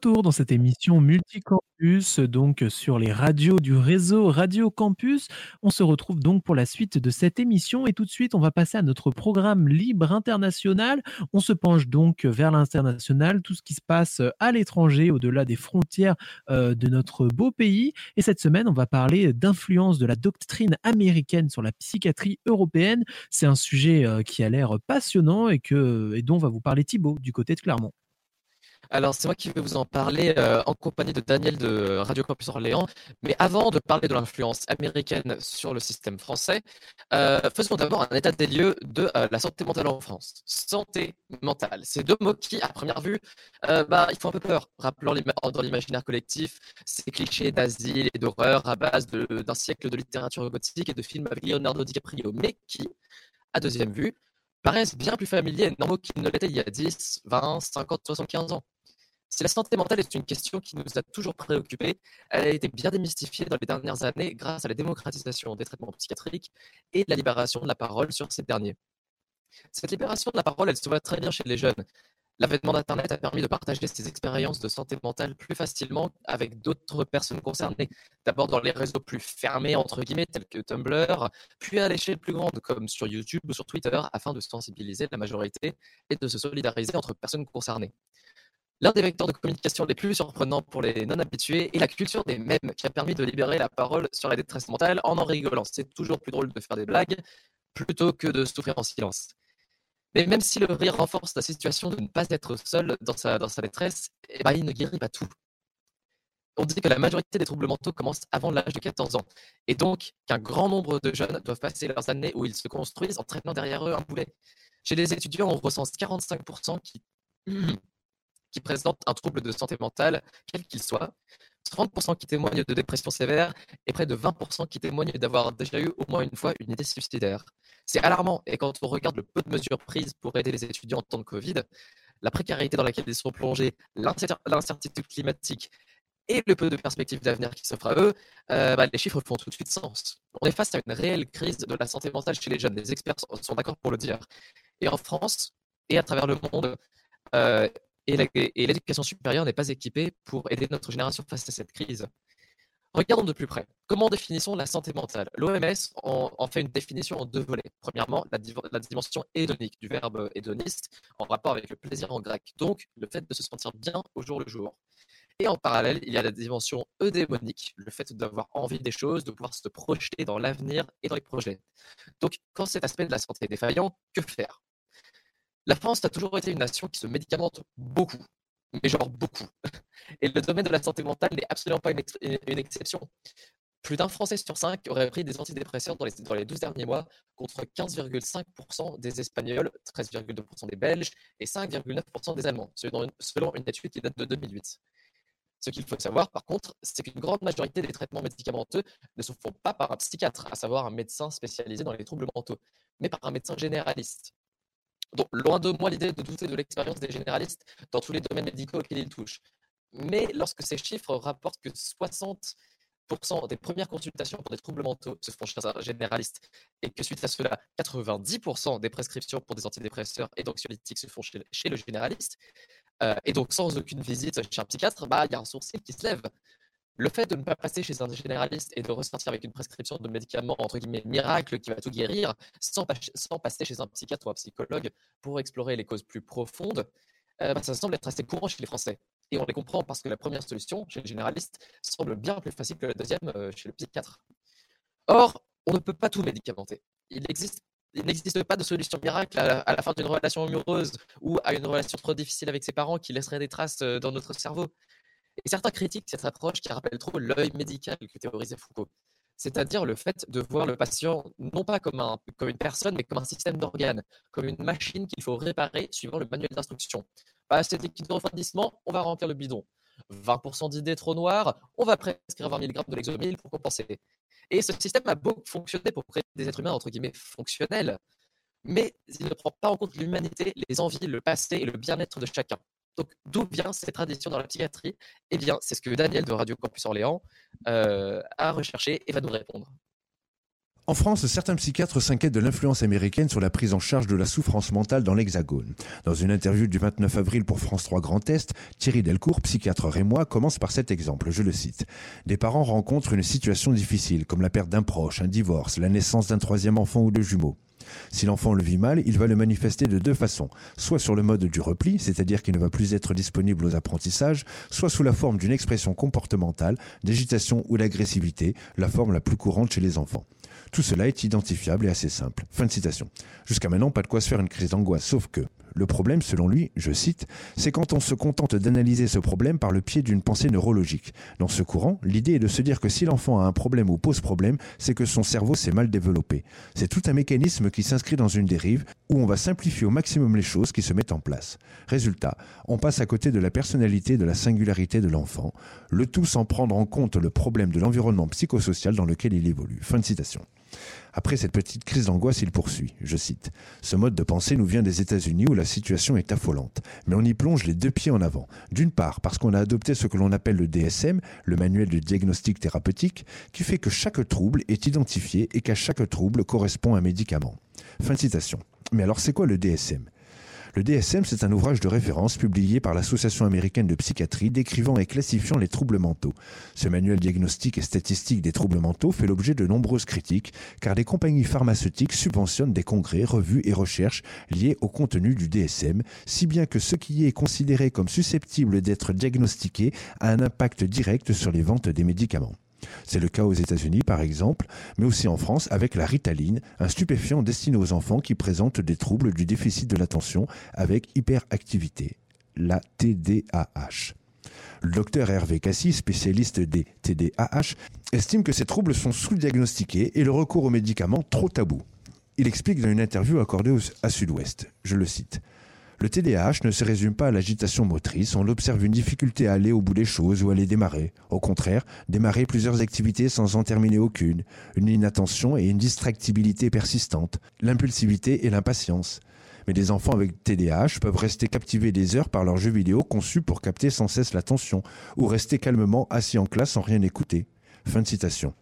Retour dans cette émission Multicampus, donc sur les radios du réseau Radio Campus. On se retrouve donc pour la suite de cette émission et tout de suite, on va passer à notre programme libre international. On se penche donc vers l'international, tout ce qui se passe à l'étranger, au-delà des frontières euh, de notre beau pays. Et cette semaine, on va parler d'influence de la doctrine américaine sur la psychiatrie européenne. C'est un sujet euh, qui a l'air passionnant et, que, et dont va vous parler Thibaut du côté de Clermont. Alors, c'est moi qui vais vous en parler euh, en compagnie de Daniel de Radio Campus Orléans. Mais avant de parler de l'influence américaine sur le système français, euh, faisons d'abord un état des lieux de euh, la santé mentale en France. Santé mentale, ces deux mots qui, à première vue, bah, font un peu peur, rappelant dans l'imaginaire collectif ces clichés d'asile et d'horreur à base d'un siècle de littérature gothique et de films avec Leonardo DiCaprio, mais qui, à deuxième vue, paraissent bien plus familiers et normaux qu'ils ne l'étaient il y a 10, 20, 50, 75 ans. Si la santé mentale est une question qui nous a toujours préoccupés, elle a été bien démystifiée dans les dernières années grâce à la démocratisation des traitements psychiatriques et la libération de la parole sur ces derniers. Cette libération de la parole, elle se voit très bien chez les jeunes. L'avènement d'Internet a permis de partager ses expériences de santé mentale plus facilement avec d'autres personnes concernées. D'abord dans les réseaux plus fermés, entre guillemets, tels que Tumblr, puis à l'échelle plus grande, comme sur YouTube ou sur Twitter, afin de sensibiliser la majorité et de se solidariser entre personnes concernées. L'un des vecteurs de communication les plus surprenants pour les non-habitués est la culture des mèmes qui a permis de libérer la parole sur la détresse mentale en en rigolant. C'est toujours plus drôle de faire des blagues plutôt que de souffrir en silence. Mais même si le rire renforce la situation de ne pas être seul dans sa, détresse, eh ben, il ne guérit pas tout. On dit que la majorité des troubles mentaux commencent avant l'âge de 14 ans, et donc qu'un grand nombre de jeunes doivent passer leurs années où ils se construisent en traînant derrière eux un boulet. Chez les étudiants, on recense 45% qui, qui présentent un trouble de santé mentale, quel qu'il soit, 30% qui témoignent de dépression sévère et près de 20% qui témoignent d'avoir déjà eu au moins une fois une idée suicidaire. C'est alarmant et quand on regarde le peu de mesures prises pour aider les étudiants en temps de Covid, la précarité dans laquelle ils sont plongés, l'incer- l'incertitude climatique et le peu de perspectives d'avenir qui s'offrent à eux, euh, bah, les chiffres font tout de suite sens. On est face à une réelle crise de la santé mentale chez les jeunes, les experts sont- d'accord pour le dire. Et en France et à travers le monde, euh, et l'éducation supérieure n'est pas équipée pour aider notre génération face à cette crise. Regardons de plus près. Comment définissons la santé mentale? L'OMS en, fait une définition en deux volets. Premièrement, la, la dimension hédonique du verbe hédoniste, en rapport avec le plaisir en grec, donc le fait de se sentir bien au jour le jour. Et en parallèle, il y a la dimension eudémonique, le fait d'avoir envie des choses, de pouvoir se projeter dans l'avenir et dans les projets. Donc, quand cet aspect de la santé est défaillant, que faire? La France a toujours été une nation qui se médicamente beaucoup, mais genre beaucoup. Et le domaine de la santé mentale n'est absolument pas une, ex- une exception. Plus d'un Français sur cinq aurait pris des antidépresseurs dans les, dans les 12 derniers mois, contre 15,5% des Espagnols, 13,2% des Belges et 5,9% des Allemands, selon une, selon une étude qui date de 2008. Ce qu'il faut savoir, par contre, c'est qu'une grande majorité des traitements médicamenteux ne se font pas par un psychiatre, à savoir un médecin spécialisé dans les troubles mentaux, mais par un médecin généraliste. Donc, loin de moi l'idée de douter de l'expérience des généralistes dans tous les domaines médicaux auxquels ils touchent. Mais lorsque ces chiffres rapportent que 60% des premières consultations pour des troubles mentaux se font chez un généraliste et que suite à cela, 90% des prescriptions pour des antidépresseurs et d'anxiolytiques se font chez le, généraliste, euh, et donc sans aucune visite chez un psychiatre, bah, il y a un sourcil qui se lève. Le fait de ne pas passer chez un généraliste et de ressortir avec une prescription de médicaments, entre guillemets, miracle qui va tout guérir, sans, pas- sans passer chez un psychiatre ou un psychologue pour explorer les causes plus profondes, euh, bah, ça semble être assez courant chez les Français. Et on les comprend parce que la première solution chez le généraliste semble bien plus facile que la deuxième euh, chez le psychiatre. Or, on ne peut pas tout médicamenter. Il n'existe pas de solution miracle à la, à la fin d'une relation amoureuse ou à une relation trop difficile avec ses parents qui laisserait des traces euh, dans notre cerveau. Et certains critiquent cette approche qui rappelle trop l'œil médical que théorisait Foucault. C'est-à-dire le fait de voir le patient non pas comme, un, comme une personne, mais comme un système d'organes, comme une machine qu'il faut réparer suivant le manuel d'instruction. Pas de liquide de refroidissement, on va remplir le bidon. 20% d'idées trop noires, on va prescrire 20 mg de l'exomil pour compenser. Et ce système a beau fonctionner pour créer des êtres humains entre guillemets fonctionnels, mais il ne prend pas en compte l'humanité, les envies, le passé et le bien-être de chacun. Donc, d'où vient cette tradition dans la psychiatrie? Eh bien, c'est ce que Daniel de Radio Campus Orléans euh, a recherché et va nous répondre. En France, certains psychiatres s'inquiètent de l'influence américaine sur la prise en charge de la souffrance mentale dans l'Hexagone. Dans une interview du 29 avril pour France 3 Grand Est, Thierry Delcourt, psychiatre rémois, commence par cet exemple, je le cite. Des parents rencontrent une situation difficile, comme la perte d'un proche, un divorce, la naissance d'un troisième enfant ou de jumeaux. Si l'enfant le vit mal, il va le manifester de deux façons. Soit sur le mode du repli, c'est-à-dire qu'il ne va plus être disponible aux apprentissages, soit sous la forme d'une expression comportementale, d'agitation ou d'agressivité, la forme la plus courante chez les enfants. Tout cela est identifiable et assez simple. Fin de citation. Jusqu'à maintenant, pas de quoi se faire une crise d'angoisse, sauf que le problème, selon lui, je cite, c'est quand on se contente d'analyser ce problème par le pied d'une pensée neurologique. Dans ce courant, l'idée est de se dire que si l'enfant a un problème ou pose problème, c'est que son cerveau s'est mal développé. C'est tout un mécanisme qui s'inscrit dans une dérive où on va simplifier au maximum les choses qui se mettent en place. Résultat, on passe à côté de la personnalité, de la singularité de l'enfant, le tout sans prendre en compte le problème de l'environnement psychosocial dans lequel il évolue. Fin de citation. Après cette petite crise d'angoisse, il poursuit, je cite, Ce mode de pensée nous vient des États-Unis où la situation est affolante, mais on y plonge les deux pieds en avant. D'une part, parce qu'on a adopté ce que l'on appelle le DSM, le manuel de diagnostic thérapeutique, qui fait que chaque trouble est identifié et qu'à chaque trouble correspond un médicament. Fin de citation. Mais alors c'est quoi le DSM le DSM, c'est un ouvrage de référence publié par l'Association américaine de psychiatrie décrivant et classifiant les troubles mentaux. Ce manuel diagnostique et statistique des troubles mentaux fait l'objet de nombreuses critiques, car des compagnies pharmaceutiques subventionnent des congrès, revues et recherches liés au contenu du DSM, si bien que ce qui est considéré comme susceptible d'être diagnostiqué a un impact direct sur les ventes des médicaments. C'est le cas aux États-Unis, par exemple, mais aussi en France avec la ritaline, un stupéfiant destiné aux enfants qui présentent des troubles du déficit de l'attention avec hyperactivité, la TDAH. Le docteur Hervé Cassis, spécialiste des TDAH, estime que ces troubles sont sous-diagnostiqués et le recours aux médicaments trop tabou. Il explique dans une interview accordée à Sud-Ouest, je le cite. Le TDAH ne se résume pas à l'agitation motrice, on observe une difficulté à aller au bout des choses ou à les démarrer. Au contraire, démarrer plusieurs activités sans en terminer aucune, une inattention et une distractibilité persistante, l'impulsivité et l'impatience. Mais des enfants avec TDAH peuvent rester captivés des heures par leurs jeux vidéo conçus pour capter sans cesse l'attention, ou rester calmement assis en classe sans rien écouter. Fin de citation.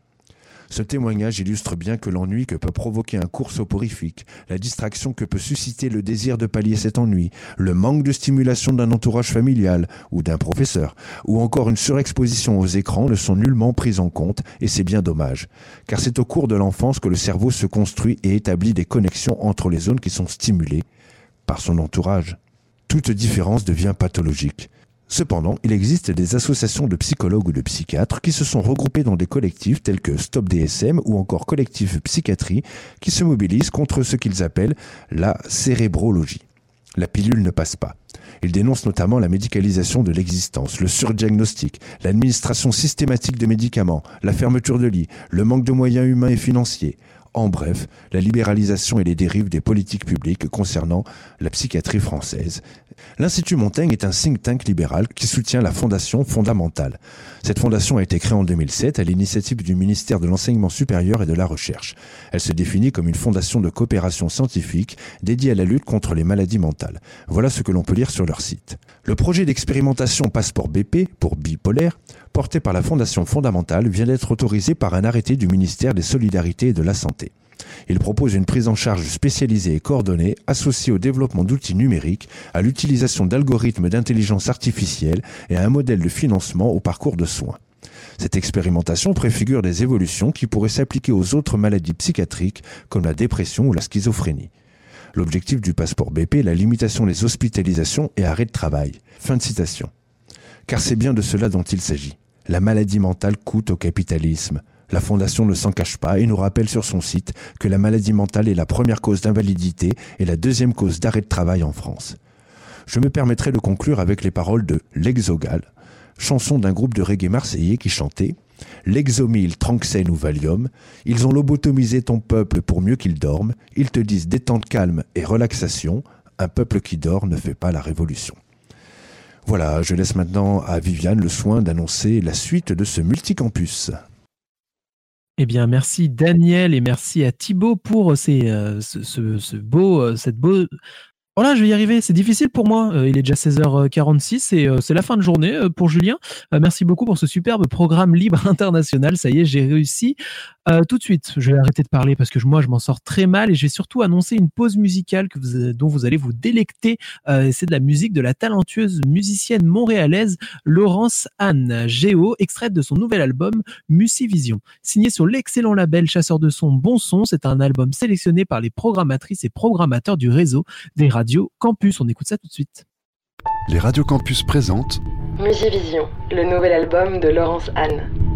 Ce témoignage illustre bien que l'ennui que peut provoquer un cours soporifique, la distraction que peut susciter le désir de pallier cet ennui, le manque de stimulation d'un entourage familial ou d'un professeur, ou encore une surexposition aux écrans ne sont nullement pris en compte, et c'est bien dommage. Car c'est au cours de l'enfance que le cerveau se construit et établit des connexions entre les zones qui sont stimulées par son entourage. Toute différence devient pathologique. Cependant, il existe des associations de psychologues ou de psychiatres qui se sont regroupés dans des collectifs tels que Stop DSM ou encore Collectif Psychiatrie qui se mobilisent contre ce qu'ils appellent la cérébrologie. La pilule ne passe pas. Ils dénoncent notamment la médicalisation de l'existence, le surdiagnostic, l'administration systématique de médicaments, la fermeture de lits, le manque de moyens humains et financiers. En bref, la libéralisation et les dérives des politiques publiques concernant la psychiatrie française. L'Institut Montaigne est un think tank libéral qui soutient la Fondation fondamentale. Cette fondation a été créée en 2007 à l'initiative du ministère de l'Enseignement supérieur et de la Recherche. Elle se définit comme une fondation de coopération scientifique dédiée à la lutte contre les maladies mentales. Voilà ce que l'on peut lire sur leur site. Le projet d'expérimentation Passeport BP, pour bipolaire, porté par la Fondation fondamentale, vient d'être autorisé par un arrêté du ministère des Solidarités et de la Santé. Il propose une prise en charge spécialisée et coordonnée associée au développement d'outils numériques, à l'utilisation d'algorithmes d'intelligence artificielle et à un modèle de financement au parcours de soins. Cette expérimentation préfigure des évolutions qui pourraient s'appliquer aux autres maladies psychiatriques comme la dépression ou la schizophrénie. L'objectif du passeport BP est la limitation des hospitalisations et arrêts de travail. Fin de citation. Car c'est bien de cela dont il s'agit. La maladie mentale coûte au capitalisme. La Fondation ne s'en cache pas et nous rappelle sur son site que la maladie mentale est la première cause d'invalidité et la deuxième cause d'arrêt de travail en France. Je me permettrai de conclure avec les paroles de L'Exogal, chanson d'un groupe de reggae marseillais qui chantait L'exomile, Tranxène ou Valium, ils ont lobotomisé ton peuple pour mieux qu'il dorme, ils te disent détente calme et relaxation, un peuple qui dort ne fait pas la révolution. Voilà, je laisse maintenant à Viviane le soin d'annoncer la suite de ce multicampus. Eh bien, merci Daniel et merci à Thibaut pour ces, euh, ce, euh, cette beau Voilà, je vais y arriver. C'est difficile pour moi. Euh, il est déjà 16h46 et euh, c'est la fin de journée euh, pour Julien. Merci beaucoup pour ce superbe programme libre international. Ça y est, j'ai réussi. Tout de suite, je vais arrêter de parler parce que moi, je m'en sors très mal et je vais surtout annoncer une pause musicale dont vous allez vous délecter. C'est de la musique de la talentueuse musicienne montréalaise Laurence Anne Géo, extraite de son nouvel album Musivision. Signé sur l'excellent label Chasseur de son Bon Son, c'est un album sélectionné par les programmatrices et programmateurs du réseau des radios Campus. On écoute ça tout de suite. Les radios campus présentent Musivision, le nouvel album de Laurence Anne.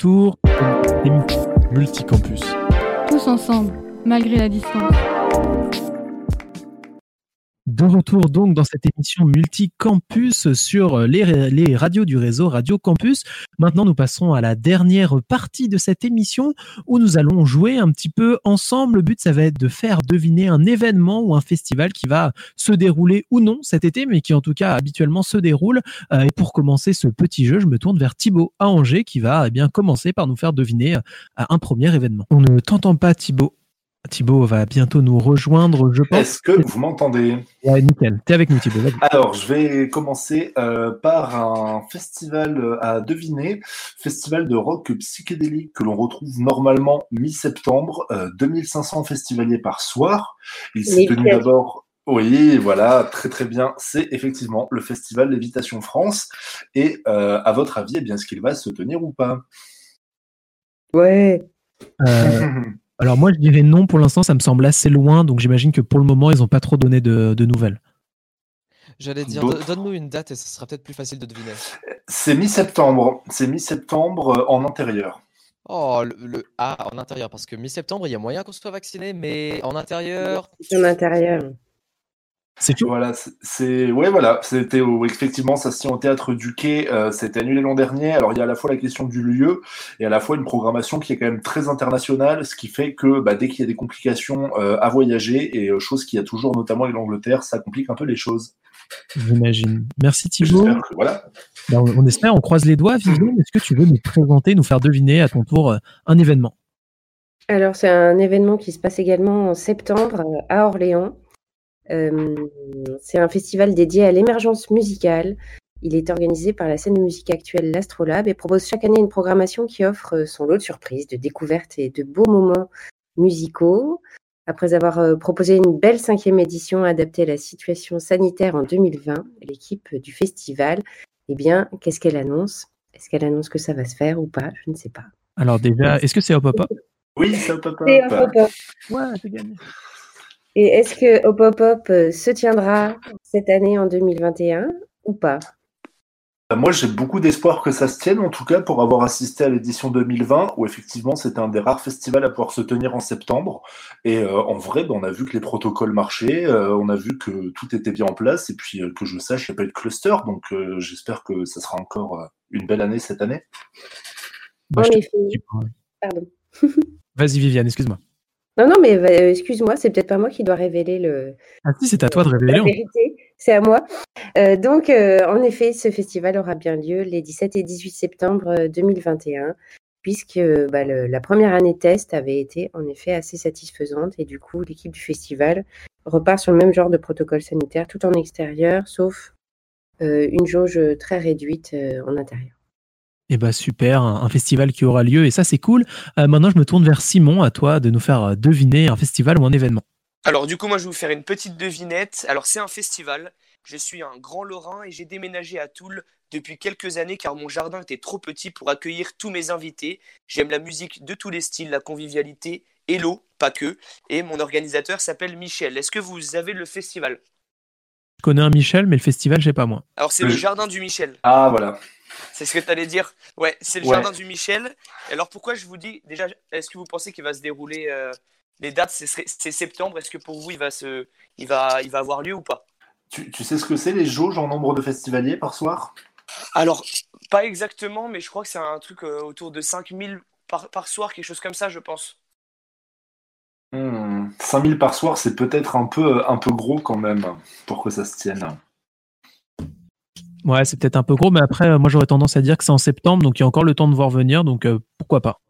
Retour, donc dans cette émission multicampus sur les, radios du réseau Radio Campus. Maintenant, nous passons à la dernière partie de cette émission où nous allons jouer un petit peu ensemble. Le but, ça va être de faire deviner un événement ou un festival qui va se dérouler ou non cet été, mais qui en tout cas habituellement se déroule. Euh, et pour commencer ce petit jeu, je me tourne vers Thibaut à Angers qui va eh bien commencer par nous faire deviner euh, un premier événement. On ne t'entend pas, Thibaut. Thibaut va bientôt nous rejoindre, je pense. Est-ce que vous m'entendez? Ouais, nickel. T'es avec nous, Thibaut. Alors, je vais commencer euh, par un festival euh, à deviner, festival de rock psychédélique que l'on retrouve normalement mi-septembre, euh, 2500 festivaliers par soir. Il s'est tenu d'abord. Oui, voilà, très très bien. C'est effectivement le festival Lévitation France. Et euh, à votre avis, eh bien, est-ce qu'il va se tenir ou pas? Ouais. Euh, alors moi, je dirais non pour l'instant, ça me semble assez loin, donc j'imagine que pour le moment, ils n'ont pas trop donné de, de nouvelles. J'allais dire, donne-nous une date et ce sera peut-être plus facile de deviner. C'est mi-septembre. C'est mi-septembre euh, en intérieur. Oh, le, le- Ah, en intérieur, parce que mi-septembre, il y a moyen qu'on soit vacciné, mais en intérieur. En intérieur. C'est tout? Voilà, c'est- ouais, voilà, c'était au- effectivement ça se tient au théâtre du Quai. euh, c'était annulé l'an dernier. Alors il y a à la fois la question du lieu et à la fois une programmation qui est quand même très internationale, ce qui fait que bah, dès qu'il y a des complications euh, à voyager et euh, chose qu'il y a toujours notamment avec l'Angleterre, ça complique un peu les choses. J'imagine. Merci que voilà. Ben, on, on espère, on croise les doigts. Viviane, est-ce que tu veux nous présenter, nous faire deviner à ton tour euh, un événement? Alors, c'est un événement qui se passe également en septembre euh, à Orléans. Euh, c'est un festival dédié à l'émergence musicale. Il est organisé par la scène de musique actuelle l'Astrolabe et propose chaque année une programmation qui offre euh, son lot de surprises, de découvertes et de beaux moments musicaux. Après avoir euh, proposé une belle cinquième édition adaptée à la situation sanitaire en 2020, l'équipe du festival, eh bien, qu'est-ce qu'elle annonce? Est-ce qu'elle annonce que ça va se faire ou pas? Je ne sais pas. Alors déjà, est-ce que c'est Hop Hop Oui, c'est Hop Hop C'est Hop. Ouais, c'est gagné. Et est-ce que Hop Hop Hop euh, se tiendra cette année en 2021 ou pas? Bah, Moi, j'ai beaucoup d'espoir que ça se tienne, en tout cas pour avoir assisté à l'édition 2020, où effectivement c'était un des rares festivals à pouvoir se tenir en septembre. Et euh, en vrai, bah, on a vu que les protocoles marchaient, euh, on a vu que tout était bien en place, et puis euh, que je sache, il n'y a pas eu de cluster, donc euh, j'espère que ça sera encore euh, une belle année cette année. Bah, je te-. Pardon. Vas-y Viviane, excuse-moi. Non, non, mais euh, excuse-moi, c'est peut-être pas moi qui dois révéler le, Ah si, c'est à toi de révéler. la vérité, c'est à moi. Euh, donc, euh, en effet, ce festival aura bien lieu les 17 et 18 septembre euh, 2021, puisque bah, le- la première année test avait été en effet assez satisfaisante, et du coup, l'équipe du festival repart sur le même genre de protocole sanitaire, tout en extérieur, sauf une jauge très réduite en intérieur. Eh bah super, un, un festival qui aura lieu et ça c'est cool. Euh, maintenant je me tourne vers Simon, à toi de nous faire euh, deviner un festival ou un événement. Alors du coup, moi je vais vous faire une petite devinette. Alors c'est un festival. Je suis un grand Lorrain et j'ai déménagé à Toul depuis quelques années car mon jardin était trop petit pour accueillir tous mes invités. J'aime la musique de tous les styles, la convivialité et l'eau, pas que. Et mon organisateur s'appelle Michel. Est-ce que vous avez le festival? Je connais un Michel, mais le festival, je sais pas moi. Alors c'est le jardin du Michel. Ah voilà. C'est ce que tu allais dire. Ouais, c'est le Ouais. jardin du Michel. Alors pourquoi je vous dis déjà, est-ce que vous pensez qu'il va se dérouler euh, les dates C'est septembre. Est-ce que pour vous il va se, il va, il va avoir lieu ou pas? Tu, tu sais ce que c'est les jauges en nombre de festivaliers par soir? Alors pas exactement, mais je crois que c'est un truc euh, autour de 5000 par, par soir, quelque chose comme ça, je pense. Hmm, 5000 par soir, c'est peut-être un peu, un peu gros quand même pour que ça se tienne. Ouais, c'est peut-être un peu gros, mais après, euh, moi j'aurais tendance à dire que c'est en septembre, donc il y a encore le temps de voir venir, donc euh, pourquoi pas.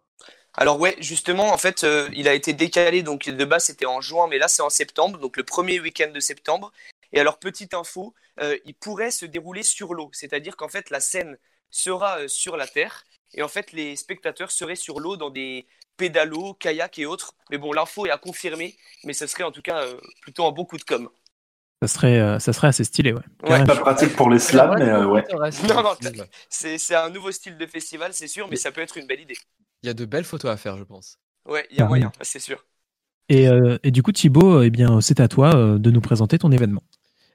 Alors ouais, justement, en fait, euh, il a été décalé, donc de base c'était en juin, mais là c'est en septembre, donc le premier week-end de septembre. Et alors, petite info, il pourrait se dérouler sur l'eau, c'est-à-dire qu'en fait la scène sera sur la terre, et en fait les spectateurs seraient sur l'eau dans des pédalos, kayaks et autres. Mais bon, l'info est à confirmer, mais ce serait en tout cas plutôt un bon coup de com. Ça serait, euh, ça serait assez stylé, ouais. Pas pratique pour les slams, mais euh, ouais. Non, non, c'est c'est un nouveau style de festival, c'est sûr, mais ça peut être une belle idée. Il y a de belles photos à faire, je pense. Ouais, il y a Ah moyen, c'est sûr. Et, euh, et du coup, Thibaut, eh bien, c'est à toi euh, de nous présenter ton événement.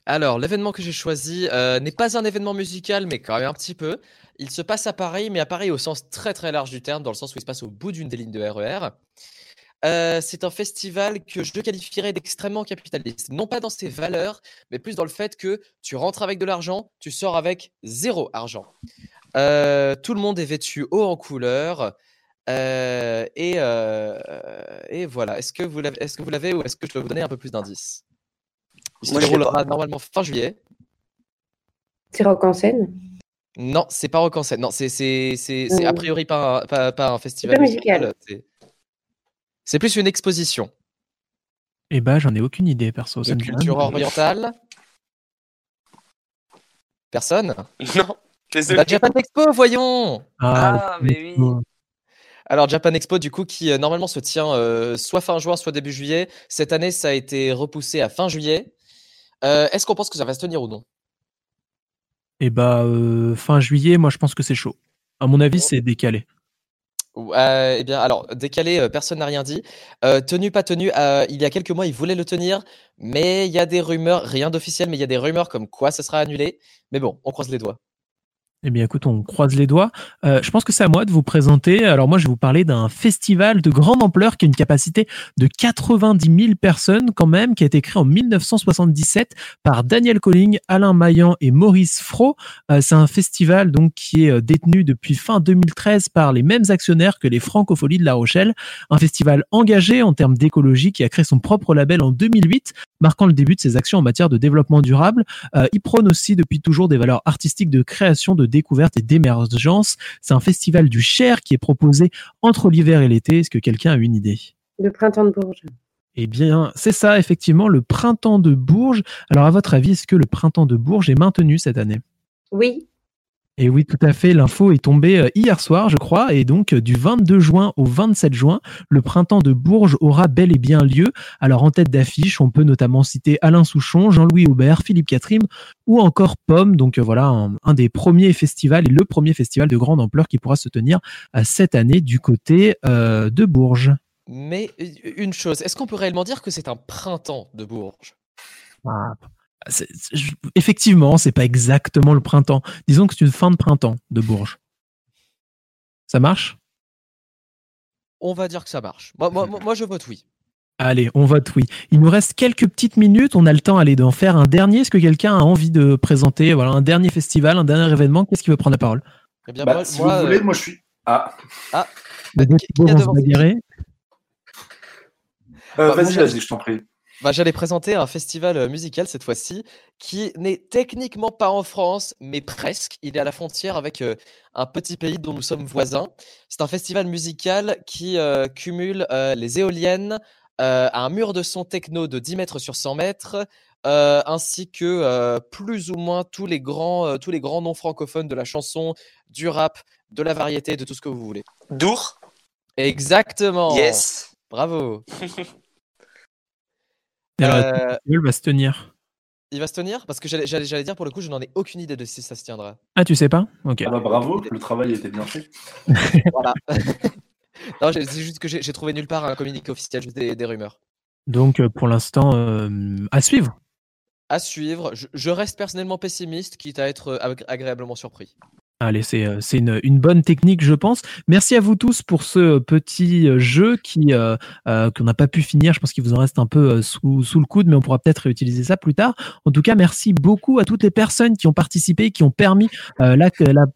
Alors, l'événement que j'ai choisi euh, n'est pas un événement musical, mais quand même un petit peu. Il se passe à Paris, mais à Paris au sens très très large du terme, dans le sens où il se passe au bout d'une des lignes de RER. Euh, c'est un festival que je qualifierais d'extrêmement capitaliste. Non pas dans ses valeurs, mais plus dans le fait que tu rentres avec de l'argent, tu sors avec zéro argent. Euh, tout le monde est vêtu haut en couleur. euh, et, euh, et voilà. Est-ce que vous l'avez est-ce que vous l'avez ou est-ce que je dois vous donner un peu plus d'indices? Il se déroulera normalement fin juillet. C'est rock en scène? Non, c'est pas rock en scène. Non, c'est c'est c'est c'est a priori pas un, pas, pas un festival pas musical. c'est- C'est plus une exposition. Eh ben, j'en ai aucune idée, perso. De culture orientale. Personne? Non, désolé. La Japan Expo, voyons Ah, le- mais oui. Alors Japan Expo, du coup, qui euh, normalement se tient euh, soit fin juin, soit début juillet. Cette année, ça a été repoussé à fin juillet. Euh, Est-ce qu'on pense que ça va se tenir ou non? Eh bah, euh, fin juillet, moi je pense que c'est chaud. À mon avis, c'est décalé. Euh, Eh bien, alors, décalé, euh, personne n'a rien dit. Euh, tenu, pas tenu, il y a quelques mois, ils voulaient le tenir, mais il y a des rumeurs, rien d'officiel, mais il y a des rumeurs comme quoi ça sera annulé. Mais bon, on croise les doigts. Eh bien, écoute, on croise les doigts. Euh, je pense que c'est à moi de vous présenter. Alors, moi, je vais vous parler d'un festival de grande ampleur qui a une capacité de 90 000 personnes, quand même, qui a été créé en 1977 par Daniel Colling, Alain Maillan et Maurice Fro. Euh, c'est un festival, donc, qui est euh, détenu depuis fin 2013 par les mêmes actionnaires que les Francopholies de La Rochelle. Un festival engagé en termes d'écologie qui a créé son propre label en 2008, marquant le début de ses actions en matière de développement durable. Euh, il prône aussi depuis toujours des valeurs artistiques de création, de découverte et d'émergence. C'est un festival du Cher qui est proposé entre l'hiver et l'été. Est-ce que quelqu'un a une idée? Le printemps de Bourges. Eh bien, c'est ça, effectivement, le printemps de Bourges. Alors, à votre avis, est-ce que le printemps de Bourges est maintenu cette année? Oui, Et oui, tout à fait. L'info est tombée euh, hier soir, je crois. Et donc, euh, du 22 juin au 27 juin, le printemps de Bourges aura bel et bien lieu. Alors, en tête d'affiche, on peut notamment citer Alain Souchon, Jean-Louis Aubert, Philippe Catherine ou encore Pomme. Donc, euh, voilà, un, un des premiers festivals et le premier festival de grande ampleur qui pourra se tenir cette année du côté euh, de Bourges. Mais une chose, est-ce qu'on peut réellement dire que c'est un printemps de Bourges? Ah, effectivement, c'est pas exactement le printemps. Disons que c'est une fin de printemps de Bourges. Ça marche? On va dire que ça marche. Moi, moi, moi, moi, je vote oui. Allez, on vote oui. Il nous reste quelques petites minutes. On a le temps allez, d'en faire un dernier. Est-ce que quelqu'un a envie de présenter voilà, un dernier festival, un dernier événement? Qu'est-ce qui veut prendre la parole? Eh bien, Bah, moi, si moi, vous voulez, euh, moi je suis. Ah, Ah, qui a bagarrer. Euh, Bah, vas-y, vas-y, je t'en prie. Bah, j'allais présenter un festival euh, musical cette fois-ci qui n'est techniquement pas en France, mais presque. Il est à la frontière avec euh, un petit pays dont nous sommes voisins. C'est un festival musical qui euh, cumule euh, les éoliennes, un mur de son techno de 10 mètres sur 100 mètres, euh, ainsi que euh, plus ou moins tous les grands, euh, tous les grands noms francophones de la chanson, du rap, de la variété, de tout ce que vous voulez. Dour? Exactement. Yes. Bravo. Alors, Euh, va se tenir. Il va se tenir Parce que j'allais dire, pour le coup, je n'en ai aucune idée de si ça se tiendra. Ah, tu sais pas? Ok. Ah bah bravo, le travail été bien fait. Voilà. non, j'ai- c'est juste que j'ai trouvé nulle part un communiqué officiel, juste des, des rumeurs. Donc, euh, pour l'instant, euh, à suivre. À suivre, je, je reste personnellement pessimiste, quitte à être agré- agréablement surpris. Allez, c'est euh, une, bonne technique, je pense. Merci à vous tous pour ce petit euh, jeu qui euh, euh, qu'on n'a pas pu finir. Je pense qu'il vous en reste un peu euh, sous, le coude, mais on pourra peut-être réutiliser ça plus tard. En tout cas, merci beaucoup à toutes les personnes qui ont participé, qui ont permis euh, la,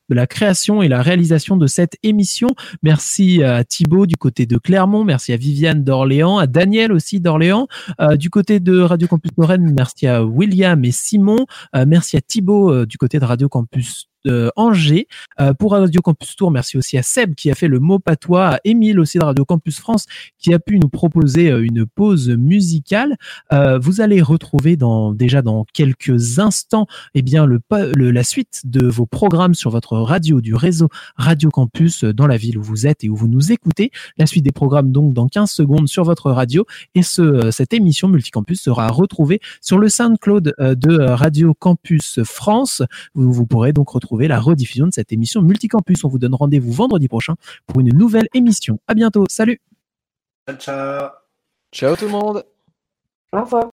la, création et la réalisation de cette émission. Merci à Thibaut du côté de Clermont, merci à Viviane d'Orléans, à Daniel aussi d'Orléans. Euh, du côté de Radio Campus Lorraine, merci à William et Simon. Euh, merci à Thibaut euh, du côté de Radio Campus de Angers. Euh, pour Radio Campus Tour, merci aussi à Seb qui a fait le mot patois, à Émile aussi de Radio Campus France qui a pu nous proposer euh, une pause musicale. Euh, vous allez retrouver dans, déjà dans quelques instants eh bien, le, le- la suite de vos programmes sur votre radio du réseau Radio Campus euh, dans la ville où vous êtes et où vous nous écoutez. La suite des programmes donc dans 15 secondes sur votre radio et ce, euh, cette émission Multicampus sera retrouvée sur le SoundCloud euh, de euh, Radio Campus France vous, vous pourrez donc retrouver la rediffusion de cette émission Multicampus. On vous donne rendez-vous vendredi prochain pour une nouvelle émission. À bientôt. Salut. Ciao, ciao. Ciao tout le monde Au revoir.